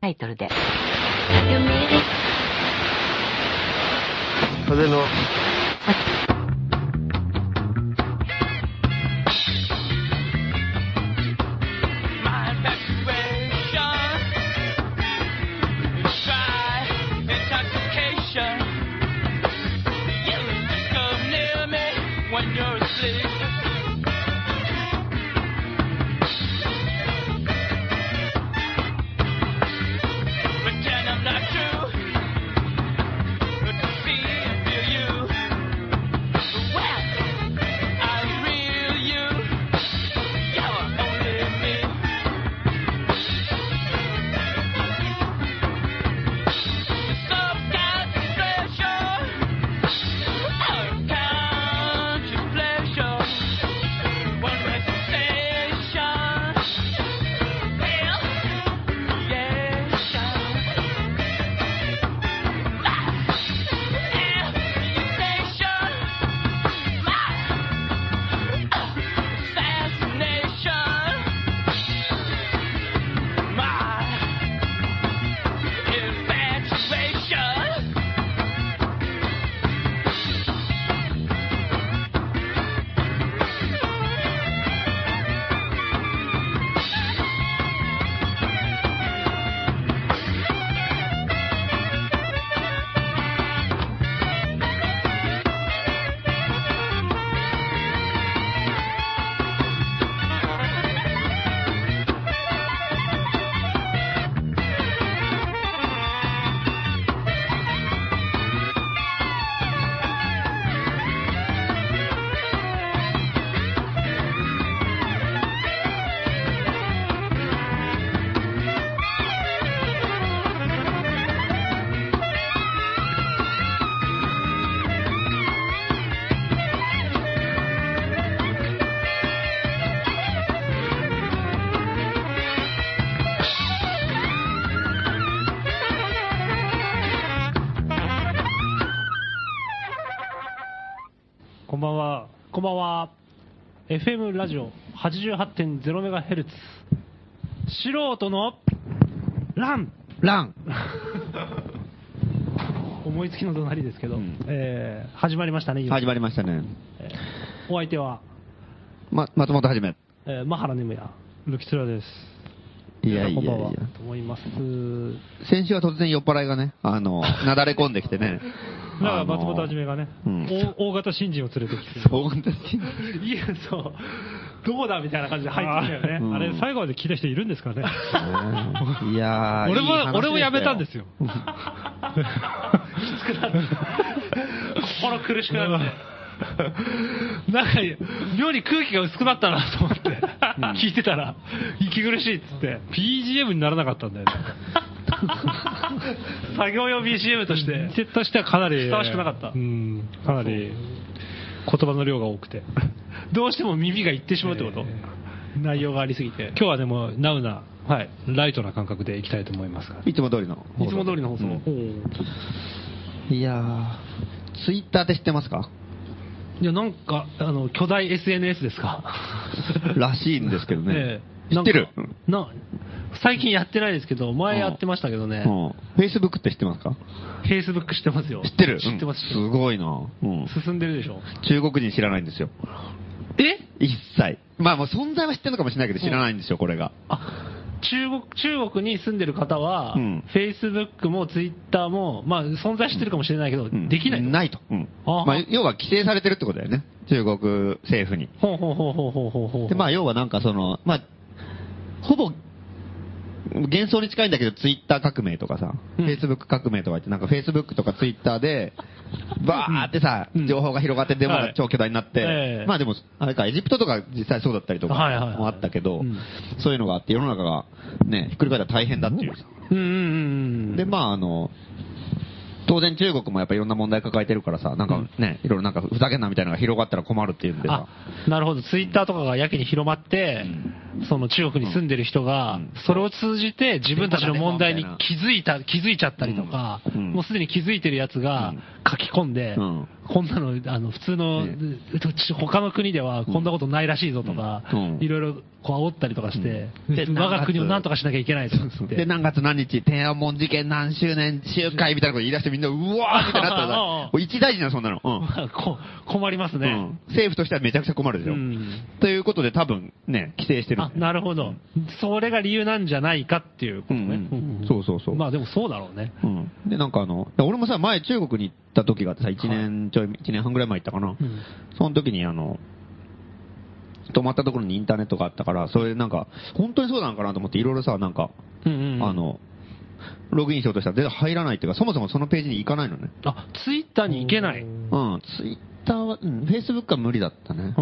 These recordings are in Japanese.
タイトルで。風の、FM ラジオ 88.0MHz。素人のランラン。思いつきの怒鳴りですけど、うんえー始まりましたね、今始まりましたね。えーお相手は、ま、松本はじめ。えー、マハラネムヤ、ルキツラです。いやいやいや。と思います。先週は突然酔っ払いがね、あの、なだれ込んできてね。だから松本はじめがね、うん大大型新人を連れてきて、そう、本当に。いや、そう、どうだみたいな感じで入ってきたよね。うんあれ、最後まで聞いた人いるんですかね。いやー俺も俺もやめたんですよ。きつくなって。心苦しくなって。なんか、妙に空気が薄くなったなと思って、聞いてたら、息苦しいっつって、BGM にならなかったんだよね。作業用 BGM として、としてはかなり、ふさわしくなかった。うん、かなり、言葉の量が多くて。どうしても耳がいってしまうってこと、内容がありすぎて。今日はでも、ナウな、はい、ライトな感覚でいきたいと思いますが。いつも通りの。いつも通りの放送。うんいやー、ツイッターって知ってますか？いや、なんか、あの、巨大 SNS ですか？らしいんですけどね。ええ知ってる？な最近やってないですけど、前やってましたけどね。うん。Facebook って知ってますか？Facebook 知ってますよ。知ってる？知ってます。うんすごいな。うん。進んでるでしょ。中国人知らないんですよ。え？一切。まあもう存在は知ってるのかもしれないけど知らないんですよ、これが。あ、中国、中国に住んでる方は、うん Facebook も Twitter も、まあ、存在してるかもしれないけど、うんできない。ないと。うん。あまあ、要は規制されてるってことだよね。中国政府に。ほうほうほうほうほうほうほう。で、まあ、要はなんかその、まあ、ほぼ、幻想に近いんだけど、ツイッター革命とかさ、うん。フェイスブック革命とか言って、なんかフェイスブックとかツイッターで、バーってさ、うん。情報が広がって、デモが超巨大になって、ええ。まあでも、あれか、エジプトとか実際そうだったりとかはいはいはいもあったけど、うん。そういうのがあって、世の中がね、ひっくり返ったら大変だっていうさ。うんうんうんうん。で、まああの、当然中国もやっぱいろんな問題抱えてるからさ、なんかね、いろいろなんかふざけんなみたいなのが広がったら困るっていうんでさあ、、なるほど。ツイッターとかがやけに広まって、その中国に住んでる人が、それを通じて自分たちの問題に気づいた、気づいちゃったりとか、もうすでに気づいてるやつが書き込んで、こんなの、あの、普通の、他の国ではこんなことないらしいぞとか、いろいろこう煽ったりとかして、我が国を何とかしなきゃいけないとって。で、何月何日、天安門事件何周年集会みたいなこと言い出してみんな、うわーってなったら、一大事なそんなの。困りますね、政府としてはめちゃくちゃ困るでしょ。ということで多分ね、規制してる。あ、なるほど。それが理由なんじゃないかっていうことね。そうそうそう。まあでもそうだろうね。で、なんかあの、俺もさ、前中国に行った時がさ、1年ちょい、1年半ぐらい前行ったかな。その時にあの、泊まったところにインターネットがあったから、それなんか、本当にそうなのかなと思っていろいろさ、なんか、あの、ログインしようとしたら全然入らないっていうか、そもそもそのページに行かないのね。あ、ツイッターに行けないうん、ツイッターは、うん、フェイスブックは無理だったね。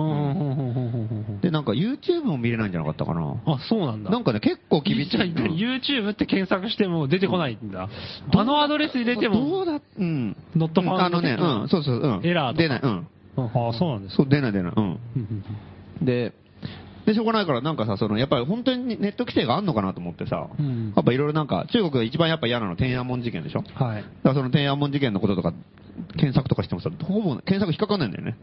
で、なんか YouTube も見れないんじゃなかったかな。あ、そうなんだ。なんかね、結構厳しい。YouTube って検索しても出てこないんだ。あのアドレス入れても。どうだ、うん。ノットファンあのね、うん、そうそう、うん。エラー出ない、うん。あ、そうなんですそう、出ない出ない、うん。で、で、しょうがないから、なんかさ、その、やっぱり本当にネット規制があんのかなと思ってさ、うん、やっぱいろいろなんか、中国が一番やっぱ嫌なの天安門事件でしょ？はい。だからその天安門事件のこととか、検索とかしてもさ、ほぼ検索引っかかんないんだよね。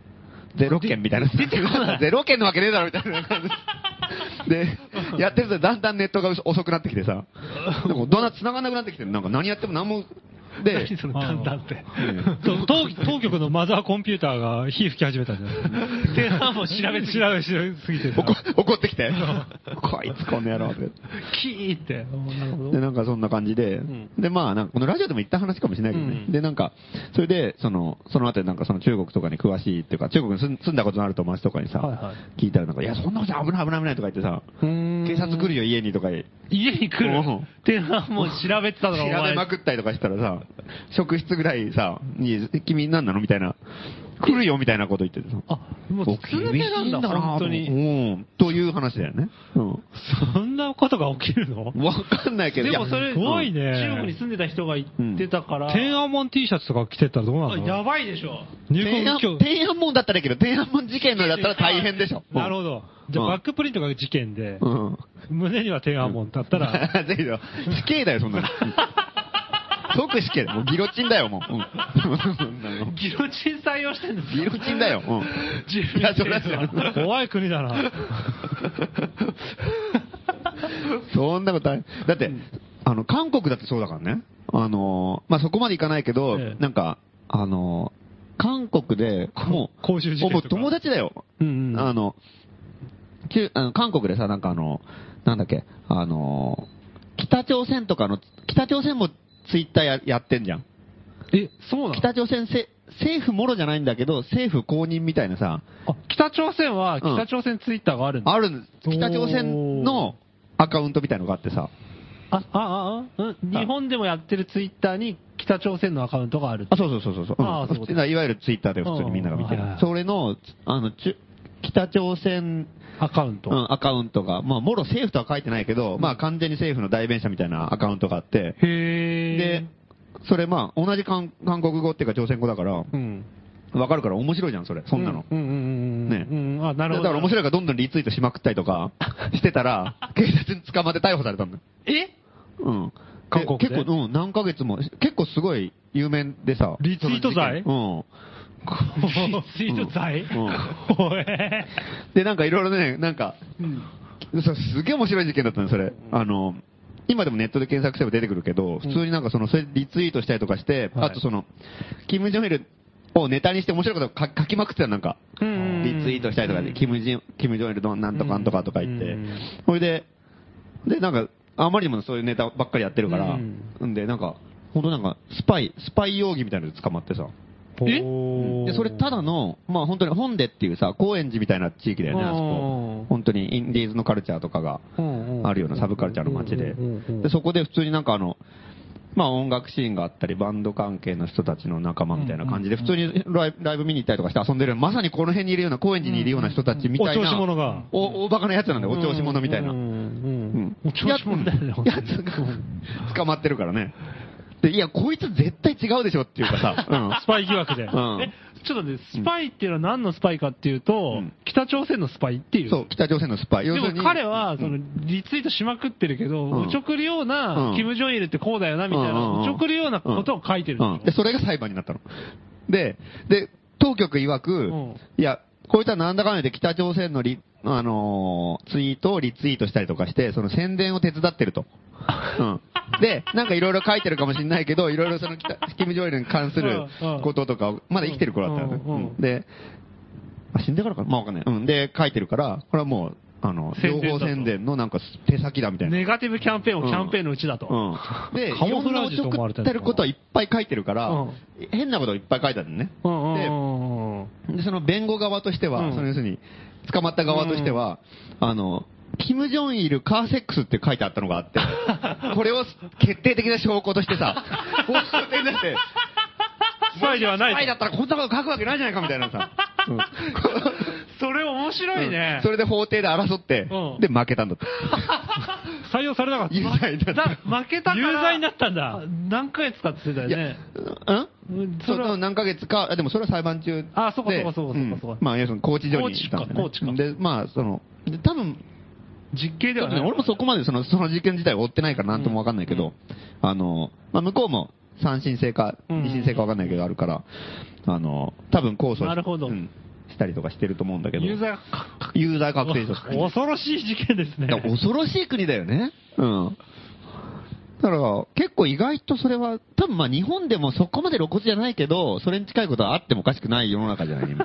ゼロ件みたいな。ゼロ件のわけねえだろみたいな感じ。で、やってるとだんだんネットが遅くなってきてさ、でもどんな繋がんなくなってきてなんか何やっても何もで、何そのだんだんって。当当局のマザーコンピューターが火吹き始めたんじゃない電話も調べすぎ調べすぎて。怒ってきて。こいつこの野郎って。キーって。で、なんかそんな感じで、で、まあ、なんかこのラジオでも言った話かもしれないけどね。で、なんか、それで、その、その後なんかその中国とかに詳しいっていうか、中国に住んだことのある友達とかにさ、聞いたらなんか、いや、そんなこと危ない危ない危ないとか言ってさ、警察来るよ家にとか家に来る？電話も調べてたの調べまくったりとかしたらさ、職質ぐらいさ、に、君何なの？みたいな。来るよみたいなこと言っててさ。あ、もう続けなんだ、本当に。うん。という話だよね。うん。そんなことが起きるの？わかんないけど。でもそれ、すごいね。中国に住んでた人が言ってたから。天安門 T シャツとか着てたらどうなの？やばいでしょ。入国天安門だったらいいけど、天安門事件のだったら大変でしょ。なるほど。じゃあバックプリントが事件で、胸には天安門だったら。だけど、死刑だよ、そんなの。即死刑もうギロチンだよ、もう。うん、ギロチン採用してんですギロチンだよ。うん。いや、そ怖い国だな。そんなことない。だって、あの、韓国だってそうだからね。あの、まあ、そこまでいかないけど、ええ、なんか、あの、韓国で、もう、公衆事もう友達だよ。うんうん、あの、あの韓国でさ、なんかあの、なんだっけ、あの、北朝鮮とかの、北朝鮮もツイッターややってんじゃん。え、そうなの？北朝鮮せ、政府もろじゃないんだけど、政府公認みたいなさ。あ、北朝鮮は、北朝鮮ツイッターがあるんだ、うん、あるんです。北朝鮮のアカウントみたいのがあってさ。あ、あ、あ、あ、日本でもやってるツイッターに北朝鮮のアカウントがあるあ、そうそうそうそう。あ、そういわゆるツイッターで普通にみんなが見てる。それの、あの、ち北朝鮮アカウント。うん、アカウントが、まあ、もろ政府とは書いてないけど、まあ、完全に政府の代弁者みたいなアカウントがあって、へで、それまあ、同じ韓韓国語っていうか朝鮮語だから、うん。わかるから面白いじゃん、それ。そんなの。うんうんうんね。うん、あ、なるほど。だから面白いからどんどんリツイートしまくったりとか してたら、警察に捕まって逮捕されたんだよ。え？うん。韓国で？結構、うん、何ヶ月も、結構すごい有名でさ。リツイート罪？うん。ツイート罪、うん、で、なんかいろいろね、なんか、うん、すげえ面白い事件だったの、それ。あの、今でもネットで検索すれば出てくるけど、普通になんかその、それリツイートしたりとかして、あとその、キム・ジョンイルをネタにして面白いこと書きまくってたなんか、リツイートしたりとかで、キム・ジョンイルのなんとかなんとかとか言って、それで、で、なんか、あまりにもそういうネタばっかりやってるから、んで、なんか、本当なんか、スパイ、スパイ容疑みたいなので捕まってさ、え？で、それただの、まあ本当に本でっていうさ、高円寺みたいな地域だよね、あそこ。本当にインディーズのカルチャーとかがあるようなサブカルチャーの街で。で、そこで普通になんかあの、まあ音楽シーンがあったり、バンド関係の人たちの仲間みたいな感じで、普通にライブライブ見に行ったりとかして遊んでる、まさにこの辺にいるような、高円寺にいるような人たちみたいな。お調子者が。お、大バカなやつなんだよ、お調子者みたいな。うん。お調子者だよね。やつが捕まってるからね。で、いや、こいつ絶対違うでしょっていうかさ、うん。スパイ疑惑で。うんえ、ちょっとね、スパイっていうのは何のスパイかっていうと、うん北朝鮮のスパイっていう。そう、北朝鮮のスパイ。要するに彼は、そのうん、リツイートしまくってるけど、うんおちょくるよううな、んキム・ジョンイルってこうだよな、みたいな、うんうんうんおちょくるようなことを書いてるんうん。でで、それが裁判になったの。で、で、当局曰く、うんいや、こいつはなんだかんだで北朝鮮のリ、あのーツイートをリツイートしたりとかして、その宣伝を手伝ってると。うん。で、なんかいろいろ書いてるかもしれないけど、いろいろその北、キム・ジョイルに関するうんうんこととかを、まだ生きてる頃だったよね。うんうんうんで、あ、死んでからかな？まあわかんない。うん。で、書いてるから、これはもう、あの、情報宣伝のなんか手先だみたいな。ネガティブキャンペーンをキャンペーンのうちだと。うん。で、カモフラージってることはいっぱい書いてるから、うん変なこといっぱい書いてあるのね。うんうんうんうんで、その弁護側としては、うんその要するに、捕まった側としては、あの、キム・ジョンイルカーセックスって書いてあったのがあって、これを決定的な証拠としてさ、法廷になって、スパイではないと。スパイだったらこんなこと書くわけないじゃないかみたいなさ。うんそれ面白いね。それで法廷で争ってう、んで負けたんだって。採用されなかった。有罪だだ負けたから。有罪になったんだあ何ヶ月かって言ってたよね。うん？うん？その何ヶ月か、あでもそれは裁判中で。あそうかそうかそうかそうかまあ、要するに拘置所に行ったんだよね拘置か拘で、まあ、その、で多分、実刑ではない。俺もそこまでその、その事件自体を追ってないからなんともわかんないけど、あの、まあ、向こうも三審制かうん二審制かわかんないけどあるから、あの、多分控訴しなるほどうんしたりとかしてると思うんだけど、有罪がか有罪確定者。恐ろしい事件ですね。恐ろしい国だよね。うん。だから、結構意外とそれは、多分まあ日本でもそこまで露骨じゃないけど、それに近いことはあってもおかしくない世の中じゃない、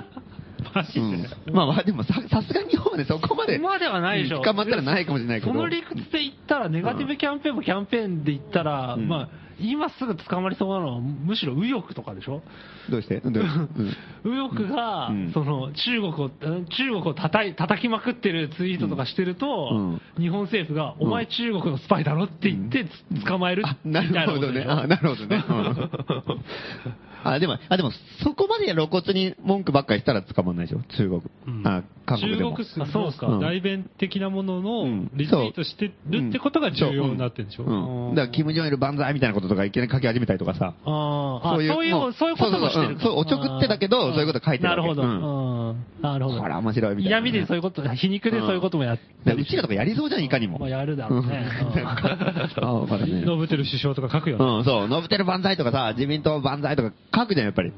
マジで。うん。まあでもさ、さすがに日本はね、そこまで。そこまではないでしょ。捕まったらないかもしれないけど。その理屈で言ったら、ネガティブキャンペーンもキャンペーンで言ったら、うんまあ、今すぐ捕まりそうなのは、むしろ右翼とかでしょ？どうして？う？ん。右翼が、うん。その中国を、中国を叩い叩きまくってるツイートとかしてると、日本政府が、お前中国のスパイだろって言って、捕まえるあみたないるほどね。なるほどね。うんあ、でも、あ、でも、そこまで露骨に文句ばっかりしたら捕まんないでしょ？中国。うん。あ、韓国でも。中国あそうか。の代弁的なものうのんリツイートしてるってことが重要になってるんでしょ、うん。う。ん。だから、キム・ジョンイル万歳みたいなこととかいきなり書き始めたりとかさ。あー。あそういう、もそういうこともしてるそうそうそうおちょくってだけどそういうこと書いてるわけ。なるほど。なるほど。これは面白いみたいなね闇でそういうこと、皮肉でそういうこともやってでうちらとかやりそうじゃん、いかにも。まあやるだろうね。うんあわかるね。ノブテル首相とか書くよね。うん、そう、ノブテル万歳とかさ、自民党万歳とか書くじゃん、やっぱり。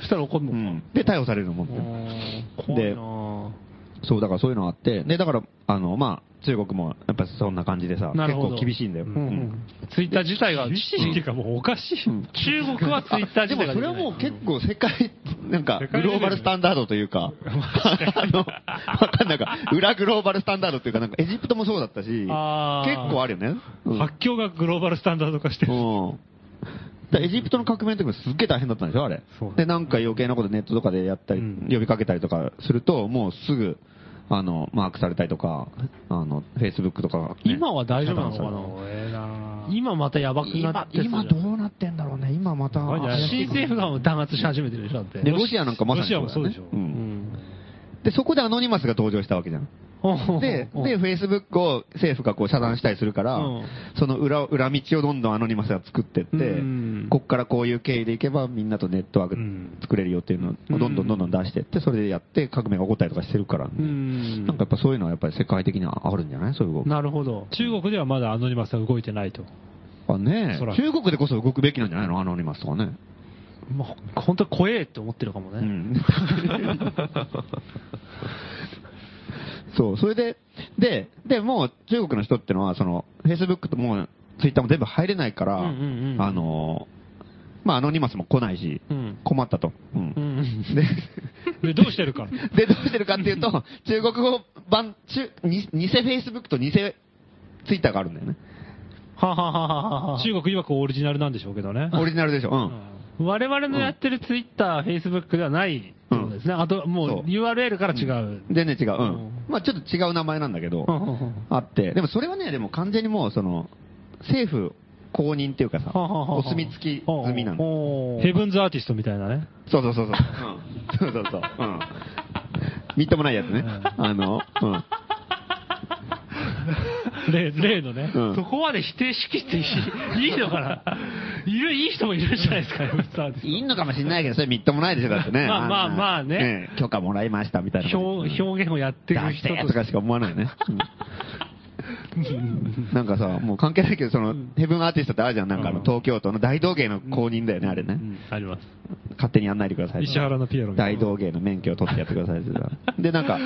そしたら怒るのか。うん。で、逮捕されるのもんうね。ん怖いなぁそう、だからそういうのがあって、で、だから、あの、まあ、中国も、やっぱそんな感じでさ、結なるほど構厳しいんだよ。うんうんツイッター自体が、厳しいっていうかもうおかしい。中国はツイッターでも自体が。それはもう結構世界、なんか、世界レベルグローバルスタンダードというか、あの、わかんないか、裏グローバルスタンダードというか、なんかエジプトもそうだったし、結あー構あるよね。うん発狂がグローバルスタンダード化してる。うん。だからエジプトの革命の時もすっげえ大変だったんでしょ、あれそう。で、なんか余計なことネットとかでやったり、うん呼びかけたりとかすると、もうすぐ、あの、マークされたりとか、あの、Facebook とかがね、今は大丈夫なのかな？今またやばくなって今、今どうなってんだろうね。今また。新政府が弾圧し始めてるでしょ、だって。で、ロシアなんかまさにねロシアもそうでしょう。うんん。で、そこでアノニマスが登場したわけじゃん。で、で、Facebook を政府がこう遮断したりするから、うんその裏、裏道をどんどんアノニマスが作ってって、うんこっからこういう経緯でいけばみんなとネットワークうん作れるよっていうのをどんどんどんどん出してって、それでやって革命が起こったりとかしてるから、うん。なんかやっぱそういうのはやっぱり世界的にはあるんじゃない？そういう動き。なるほど。中国ではまだアノニマスは動いてないと。あね中国でこそ動くべきなんじゃないの？アノニマスとかね。まあ、本当に怖えって思ってるかもね。うん。そう、それで、で、で、もう中国の人ってのは、その、Facebook ともう Twitter も全部入れないから、うんうんうんあの、まあ、アノニマスも来ないし、うん困ったと。うんうん。で、で、どうしてるか？で、どうしてるかっていうと、中国語版、中、に偽 Facebook と偽 Twitter があるんだよね。はははははは。中国曰くオリジナルなんでしょうけどね。オリジナルでしょ。うん。我々のやってるツイッター、フェイスブックではないってことですね。あと、もそうう URL から違う。全然違う。ううんん。まあちょっと違う名前なんだけど、あって、でもそれはね、でも完全にもう、その、政府公認っていうかさ、お墨付き済みなの。のヘブンズアーティストみたいなね。そうそうそうそう。うん。そうそうそう。うん。みっともないやつね。あの、うん。例例のね。うんそこまで否定しきっていい いいのかな？いる、いい人もいるじゃないですか、いいのかもしれないけど、それみっともないでしょ、だってね。まあまあまあね許可もらいましたみたいな。表表現をやってるだ人とかしか思わないよね。うん なんかさ、もう関係ないけど、その、ヘブンアーティストってあるじゃん。なんかあの、東京都の大道芸の公認だよね、あれね。あります。勝手にやんないでください。石原のピエロ大道芸の免許を取ってやってくださいってさ。で、なんか、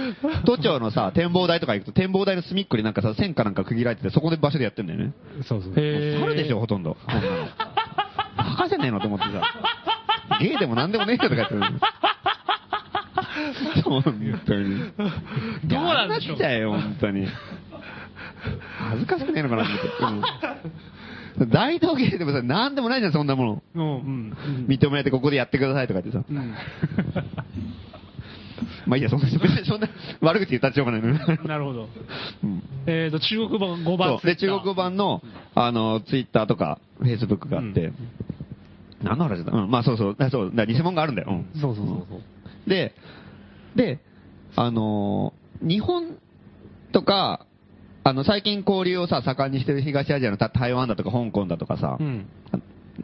都庁のさ、展望台とか行くと、展望台の隅っこになんかさ、線かなんか区切られてて、そこで場所でやってんだよね。そうそう。猿でしょ、ほとんど。バカじゃねえのと思ってさ。ゲイでもなんでもねえよとか言ってる。本当に。どうなんでしょうやんなくちゃよ、本当に。恥ずかしくねえのかなと思って。うん大道芸でもさ、なんでもないじゃん、そんなもの。うん、うん。認められてここでやってくださいとかってさ。うんまあいいや、そんな、そんな悪口言ったってしょうがないのよ。なるほど。うんえっと、中国版5番そう。で、中国版の、あの、ツイッターとか、フェイスブックがあって、何の話だ？うん、まあそうそう、だそう、だ偽物があるんだよ。うんそうそうそうそう。で、で、あのー日本とか、あの、最近交流をさ、盛んにしてる東アジアの台湾だとか香港だとかさ、うん。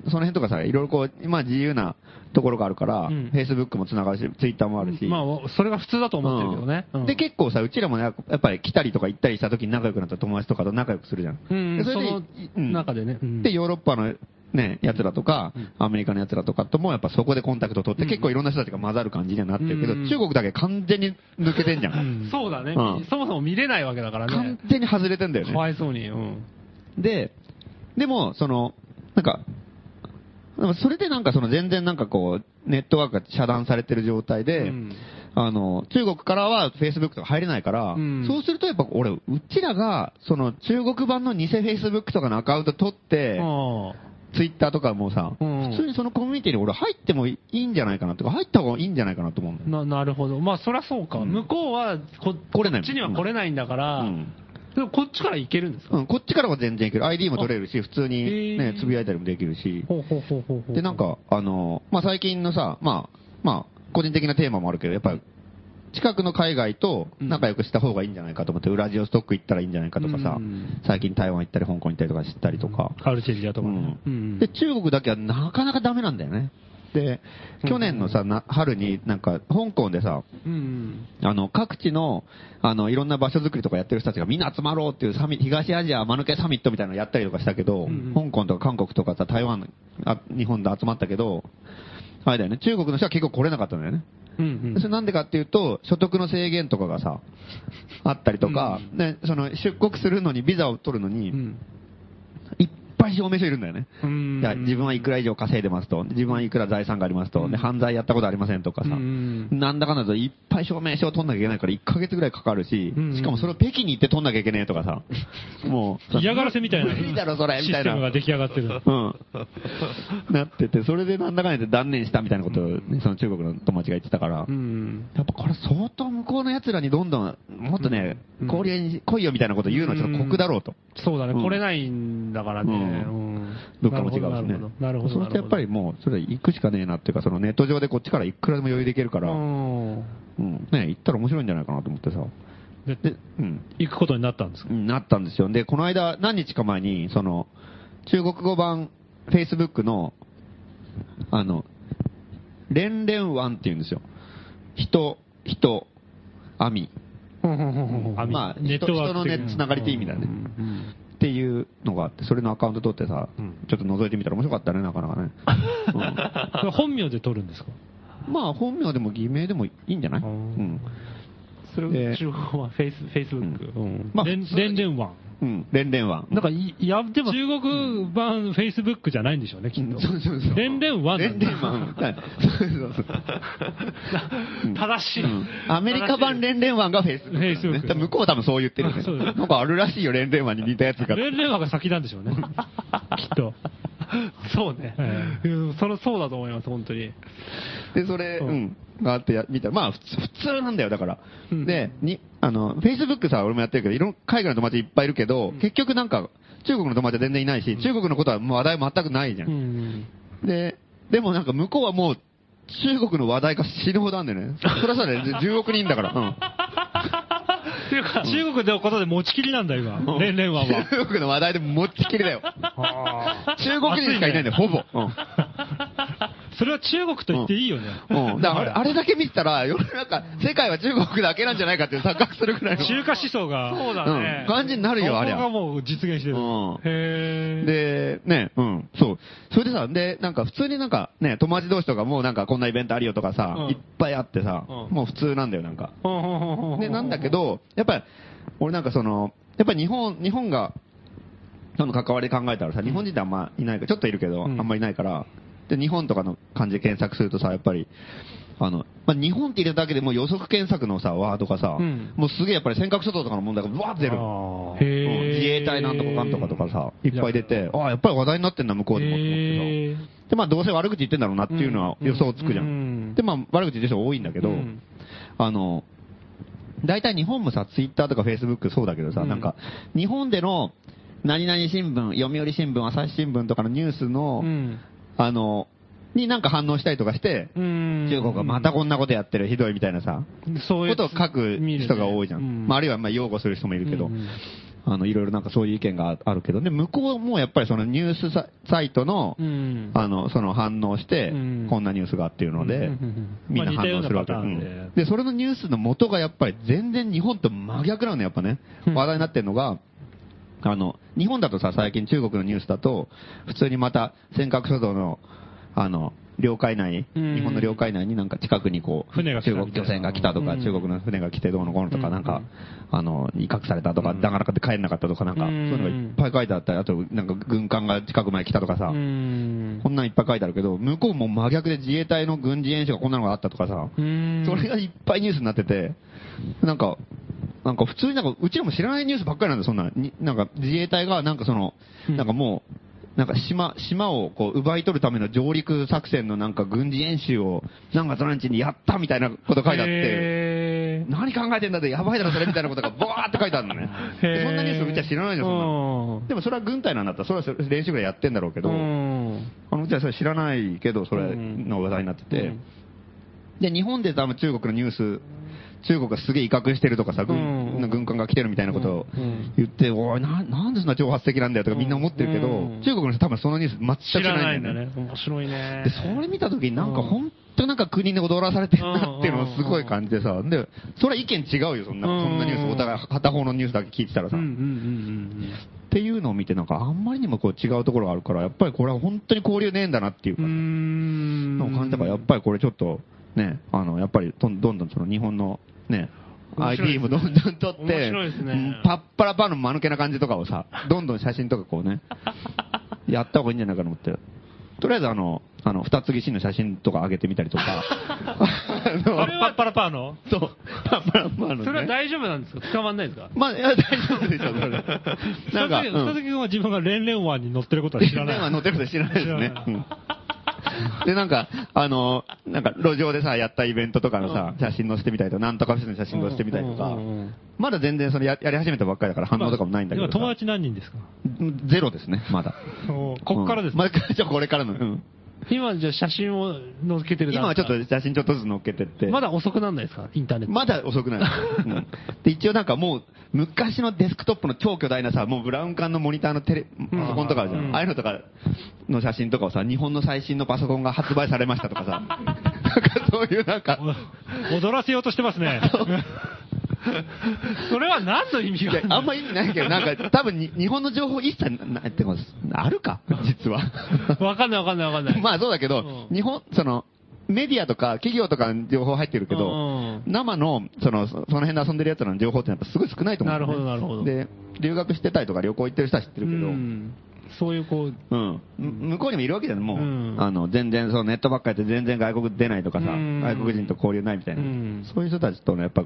その辺とかさ、いろいろこう、今自由なところがあるから、うん Facebook もつながるし、Twitter もあるし。まあ、それが普通だと思ってるけどね。うんで、結構さ、うちらもね、やっぱり来たりとか行ったりした時に仲良くなった友達とかと仲良くするじゃん。うんでそれでそのうん中でねうんで、ヨーロッパのね、奴らとか、アメリカの奴らとかとも、やっぱそこでコンタクト取って、結構いろんな人たちが混ざる感じにはなってるけど、うん中国だけ完全に抜けてんじゃん。そうだね、うんそもそも見れないわけだから完ね。全に外れてんだよね。かわいそうに。うん。で、でも、その、なんか、でもそれでなんかその全然なんかこう、ネットワークが遮断されてる状態で、うんあの、中国からは Facebook とか入れないから、うんそうするとやっぱ俺、うちらが、その中国版の偽 Facebook とかのアカウント取って、あツイッターとかもさ、うん普通にそのコミュニティに俺入ってもいいんじゃないかなとか、入った方がいいんじゃないかなと思うな、なるほど。まあ、そりゃそうか。うん向こうはこ、こっちには来れないんだから、うんでもこっちから行けるんですか、うん、こっちからは全然いける。ID も取れるし、普通にへねー、つぶやいたりもできるし。ほうほうほうほうほう。で、なん、か、あの、まあ、最近のさ、まあ、まあ、個人的なテーマもあるけど、やっぱり、近くの海外と仲良くした方がいいんじゃないかと思って、ウラジオストック行ったらいいんじゃないかとかさうん、最近台湾行ったり香港行ったりとか知ったりとか。アルチェリアとかね。うんで、中国だけはなかなかダメなんだよね。で、去年のさ、な春になんか、香港でさ、うん。あの、各地の、あの、いろんな場所づくりとかやってる人たちがみんな集まろうっていうサミ東アジア間抜けサミットみたいなのやったりとかしたけど、うん香港とか韓国とかさ、台湾、あ日本で集まったけど、あれだよね、中国の人は結構来れなかったんだよね。うんそれなんでかっていうと、所得の制限とかがさ、あったりとか、ね、その出国するのに、ビザを取るのに、うん。いっぱい証明書いるんだよね。うんいや自分はいくら以上稼いでますと、自分はいくら財産がありますと、で犯罪やったことありませんとかさ、うんなんだかんだといっぱい証明書を取んなきゃいけないから1ヶ月ぐらいかかるしうん、しかもそれを北京に行って取んなきゃいけねえとかさ、もう、嫌がらせみたいな。無理だろそれ、みたいな。システムが出来上がってる。うん。なってて、それでなんだかんだで断念したみたいなことを、ね、その中国の友達が言ってたから、うん。やっぱこれ相当向こうの奴らにどんどん、もっとね、うん交流に来いよみたいなこと言うのはちょっと酷だろうと。そうだね、うん来れないんだからね。ううんどっかも違うしねなるほど。そうするとやっぱりもう、それ行くしかねえなっていうか、そのネット上でこっちからいくらでも余裕で行けるから、うん。うん、ね、行ったら面白いんじゃないかなと思ってさ。でで、うん、行くことになったんですか？うんなったんですよ。で、この間、何日か前に、その、中国語版、Facebook の、あの、連連ワンっていうんですよ。人、人、網。網まあ、人人のね、つながりって意味だね。っていうのがあって、それのアカウント取ってさ、ちょっと覗いてみたら面白かったね、なかなかね。そ れ本名で撮るんですか？うんまあ、本名でも偽名でもいいんじゃない？うん。それでを中国語はフェイス、フェイスブック。うんまあ、ワン。うん、連連ワン。なんかや、でも中国版フェイスブックじゃないんでしょうね、きっと。そうそうそう。連連ワン連連ワン。はいそうそうそう。うん正しいうんアメリカ版連連ワンがフェイスブック、Facebook 多分向こうは多分そう言ってるそうなんかあるらしいよ、連連ワンに似たやつが。連連ワンが先なんでしょうね。きっと。そうねえ。うんそれそうだと思います、本当に。で、それ、うん、があってや見たら、まあ普通、なんだよ、だから。うんで、に、あの、Facebook さ、俺もやってるけど、いろん海外の友達いっぱいいるけど、結局なんか、中国の友達は全然いないし、中国のことはもう話題全くないじゃん。うん。で、でもなんか向こうはもう、中国の話題が死ぬほどあるんだよね。それはそうだよね、10億人だから。うん。っていうか、中国のことで持ちきりなんだ、今。連々は。中国の話題で持ちきりだよ。中国人しかいないんだよ、ほぼ。それは中国と言っていいよね。うん。だからあれだけ見てたら、世の中、世界は中国だけなんじゃないかっていう錯覚するくらいの。中華思想が。そうだね。感じになるよ、あれは。がもう実現してる。へで、ね、うん、そう。それでさ、で、なんか普通になんかね、友達同士とかもなんかこんなイベントあるよとかさ、いっぱいあってさ、もう普通なんだよ、なんか。で、なんだけど、やっぱり、俺なんかその、やっぱり日本、日本が、その関わり考えたらさ、日本人ってあんまいないから、ちょっといるけど、あんまいないから、で、日本とかの漢字で検索するとさ、やっぱり、あの、まあ、日本って入れただけでもう予測検索のさ、ワードがさ、うん、もうすげえやっぱり尖閣諸島とかの問題がブワーって出る。自衛隊なんとかかんとかとかさ、いっぱい出て、ああ、やっぱり話題になってんだ、向こうでもって思ってさ。で、まあ、どうせ悪口言ってんだろうなっていうのは予想つくじゃん。うん、で、まあ、悪口言ってる人多いんだけど、うん、あの、大体日本もさ、ツイッターとかフェイスブックそうだけどさ、なんか、日本での、何々新聞、読売新聞、朝日新聞とかのニュースの、あの、になんか反応したりとかして、中国がまたこんなことやってる、ひどいみたいなさ、そういうことを書く人が多いじゃん。まあ、あるいはまあ擁護する人もいるけど、あの、いろいろなんかそういう意見があるけど、で、向こうもやっぱりそのニュースサイトの、あの、その反応して、こんなニュースがっていうので、みんな反応するわけ、で、それのニュースの元がやっぱり全然日本と真逆なのやっぱね。話題になってるのが、あの、日本だとさ、最近中国のニュースだと、普通にまた尖閣諸島の、あの、領海内、日本の領海内になんか近くにこう、船が中国漁船が来たとか、中国の船が来てどうのこうのとか、なんか、あの、威嚇されたとか、だからかって帰れなかったとか、なんか、そういうのがいっぱい書いてあったり、あと、なんか軍艦が近くまで来たとかさ、こんなんいっぱい書いてあるけど、向こうも真逆で自衛隊の軍事演習がこんなのがあったとかさ、それがいっぱいニュースになってて、なんか、なんか普通になんか、うちらも知らないニュースばっかりなんだよ、そんな。なんか自衛隊がなんかその、なんかもう、なんか島、島をこう奪い取るための上陸作戦のなんか軍事演習を何月何日にやったみたいなこと書いてあって、何考えてんだってやばいだろそれみたいなことがボワーって書いてあるのね。そんなニュースうちは知らないじゃん、そん。な。でもそれは軍隊なんだったら、それは練習ぐらいやってんだろうけど、あのうちはそれ知らないけど、それの話題になってて、で、日本で多分中国のニュース中国がすげえ威嚇してるとかさ、軍,、軍艦が来てるみたいなことを言って、おいな、なんでそんな挑発的なんだよとかみんな思ってるけど、中国の人多分そのニュース全く知らないんだよね。面白いね。で、それ見たときになんか本当なんか国に踊らされてるなっていうのをすごい感じでさ、で、それは意見違うよ、そんな、そんなニュース、お互い片方のニュースだけ聞いてたらさ。っていうのを見てなんかあんまりにもこう違うところがあるから、やっぱりこれは本当に交流ねえんだなっていうか、の感じだから、やっぱりこれちょっと、ね、あの、やっぱりどんどんその日本のね、ID もどんどん撮って、ね、パッパラパの間抜けな感じとかをさ、どんどん写真とかこうね、やった方がいいんじゃないかと思って。とりあえずあの、あの、二つぎしの写真とか上げてみたりとか。あれはパッパラパーの？そう。パッパラパーの、ね、それは大丈夫なんですか？捕まんないですか？まあ、いや、大丈夫でしょ、それ。なんか、二つぎ君は自分が連々湾に乗ってることは知らない。連々湾乗ってることは知らないですね。で、なんか、あの、なんか路上でさ、やったイベントとかのさ、写真載せてみたりとか、なんとかフェスの写真載せてみたりとか、まだ全然それややり始めたばっかりだから反応とかもないんだけど。友達何人ですか？ゼロですね、まだ。こっからですか、まだ、じゃこれからの。うん今じゃ写真を載っけてる今はちょっと写真ちょっとずつ載っけてって。まだ遅くなんないですか？インターネット。まだ遅くないです。うん、で、一応なんかもう、昔のデスクトップの超巨大なさ、もうブラウン管のモニターのテレ、パソコンとかあるじゃん。うん、ああいうのとかの写真とかをさ、日本の最新のパソコンが発売されましたとかさ、なんかそういうなんか。踊らせようとしてますね。それは何の意味があんま意味ないけど、なんか、多分日本の情報一切ないってことあるか？実は。わかんないわかんないわかんない。まあそうだけど、日本、その、メディアとか企業とかの情報入ってるけど、生の、その、その辺で遊んでる奴らの情報ってやっぱすごい少ないと思う、ね、なるほど、なるほど。で、留学してたりとか旅行行ってる人は知ってるけど、そういうこう、うん。向こうにもいるわけじゃん、もう。うん、あの、全然、そのネットばっかりやって全然外国出ないとかさ、うん、外国人と交流ないみたいな。うん、そういう人たちとの、やっぱ、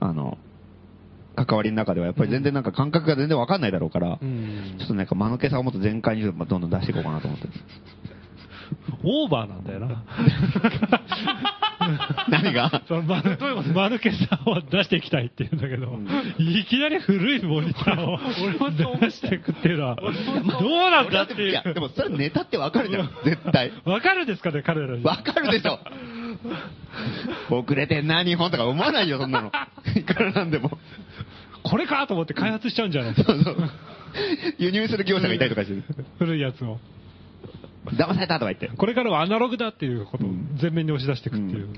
あの、関わりの中ではやっぱり全然なんか感覚が全然わかんないだろうから、ちょっとなんか間抜けさをもっと全開にどんどん出していこうかなと思って。オーバーなんだよな。何が？そのま、どういうこと丸けさを出していきたいって言うんだけど、うん、いきなり古いモニターを出していくっていうのは、どうなんだっていう。いや、でもそれネタってわかるじゃん、絶対。わかるですかね、彼らに。わかるでしょ。遅れてんな、日本とか思わないよ、そんなの。いくらなんでも。これかと思って開発しちゃうんじゃない？ですか。そうそう。輸入する業者がいたりとかしてる。古いやつを。騙されたとか言って。これからはアナログだっていうことを全面に押し出していくっていう。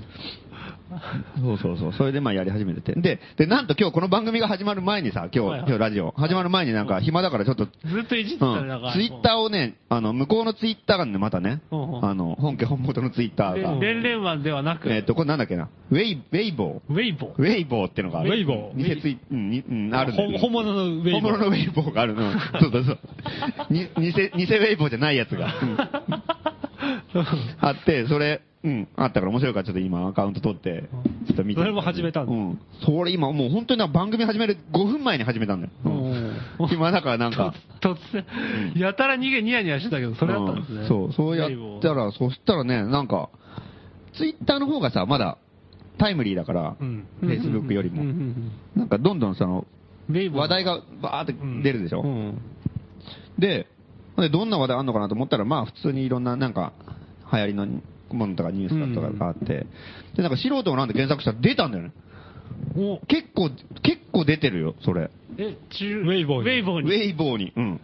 そうそうそう。それでまあやり始めてて。で、で、なんと今日この番組が始まる前にさ、今日、今日ラジオ、始まる前になんか暇だからちょっと、ずっといじってたんツイッターをね、あの、向こうのツイッターがね、またね、あの、本家本元のツイッターが。連連湾ではなく。えっと、これなんだっけな？ウェイ、ウェイボー。ウェイボー。ウェイボーってのがウェイボー。偽ツイうん、うん、ある本物のウェイボー。本物のウェイボーがあるの。そうそうそう。偽、偽ウェイボーじゃないやつが。あって、それ、うん、あったから面白いからちょっと今アカウント取って、ちょっと見て。それも始めたんうん。それ今もう本当に番組始める5分前に始めたんだよ。うん、今だからなんか。突然、やたら逃げニヤニヤしてたけど、それだったんですね。そう、そうやったら、そしたらね、なんか、ツイッターの方がさ、まだタイムリーだから、フェイスブックよりも。なんかどんどんその、話題がバーって出るでしょ？で、どんな話題あんのかなと思ったら、まあ普通にいろんななんか流行りのものとかニュースとかがあって、で、なんか素人なんて検索したら出たんだよね。結構、結構出てるよ、それ。え、中、ウェイボーに。ウェイボーに。ウェイボーに。うん。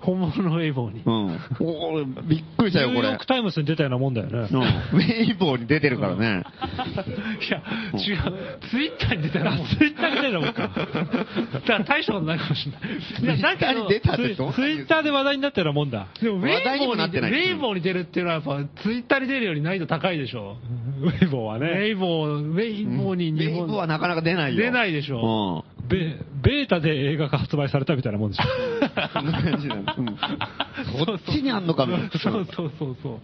本物のウェイボーに。うん。おびっくりしたよ、これ。ニューヨークタイムズに出たようなもんだよね。うん。ウェイボーに出てるからね。いや、違う。ツイッターに出たら、ツイッターに出たもんか。だから大したことないかもしれない。いや、だけど、ツイッターで話題になったようなもんだ。でも、ウェイボーに、ウェイボーに出るっていうのはやっぱ、ツイッターに出るより難易度高いでしょ。ウェイボーはね。ウェイボー、ウェイボーに日本。ウェイボーはなかなか出ないよ。出ないでしょ。うん。ベベータで映画が発売されたみたいなもんでしょ。そんな感じなの。うん。こっちにあんのかみたいな。そうそうそうそう。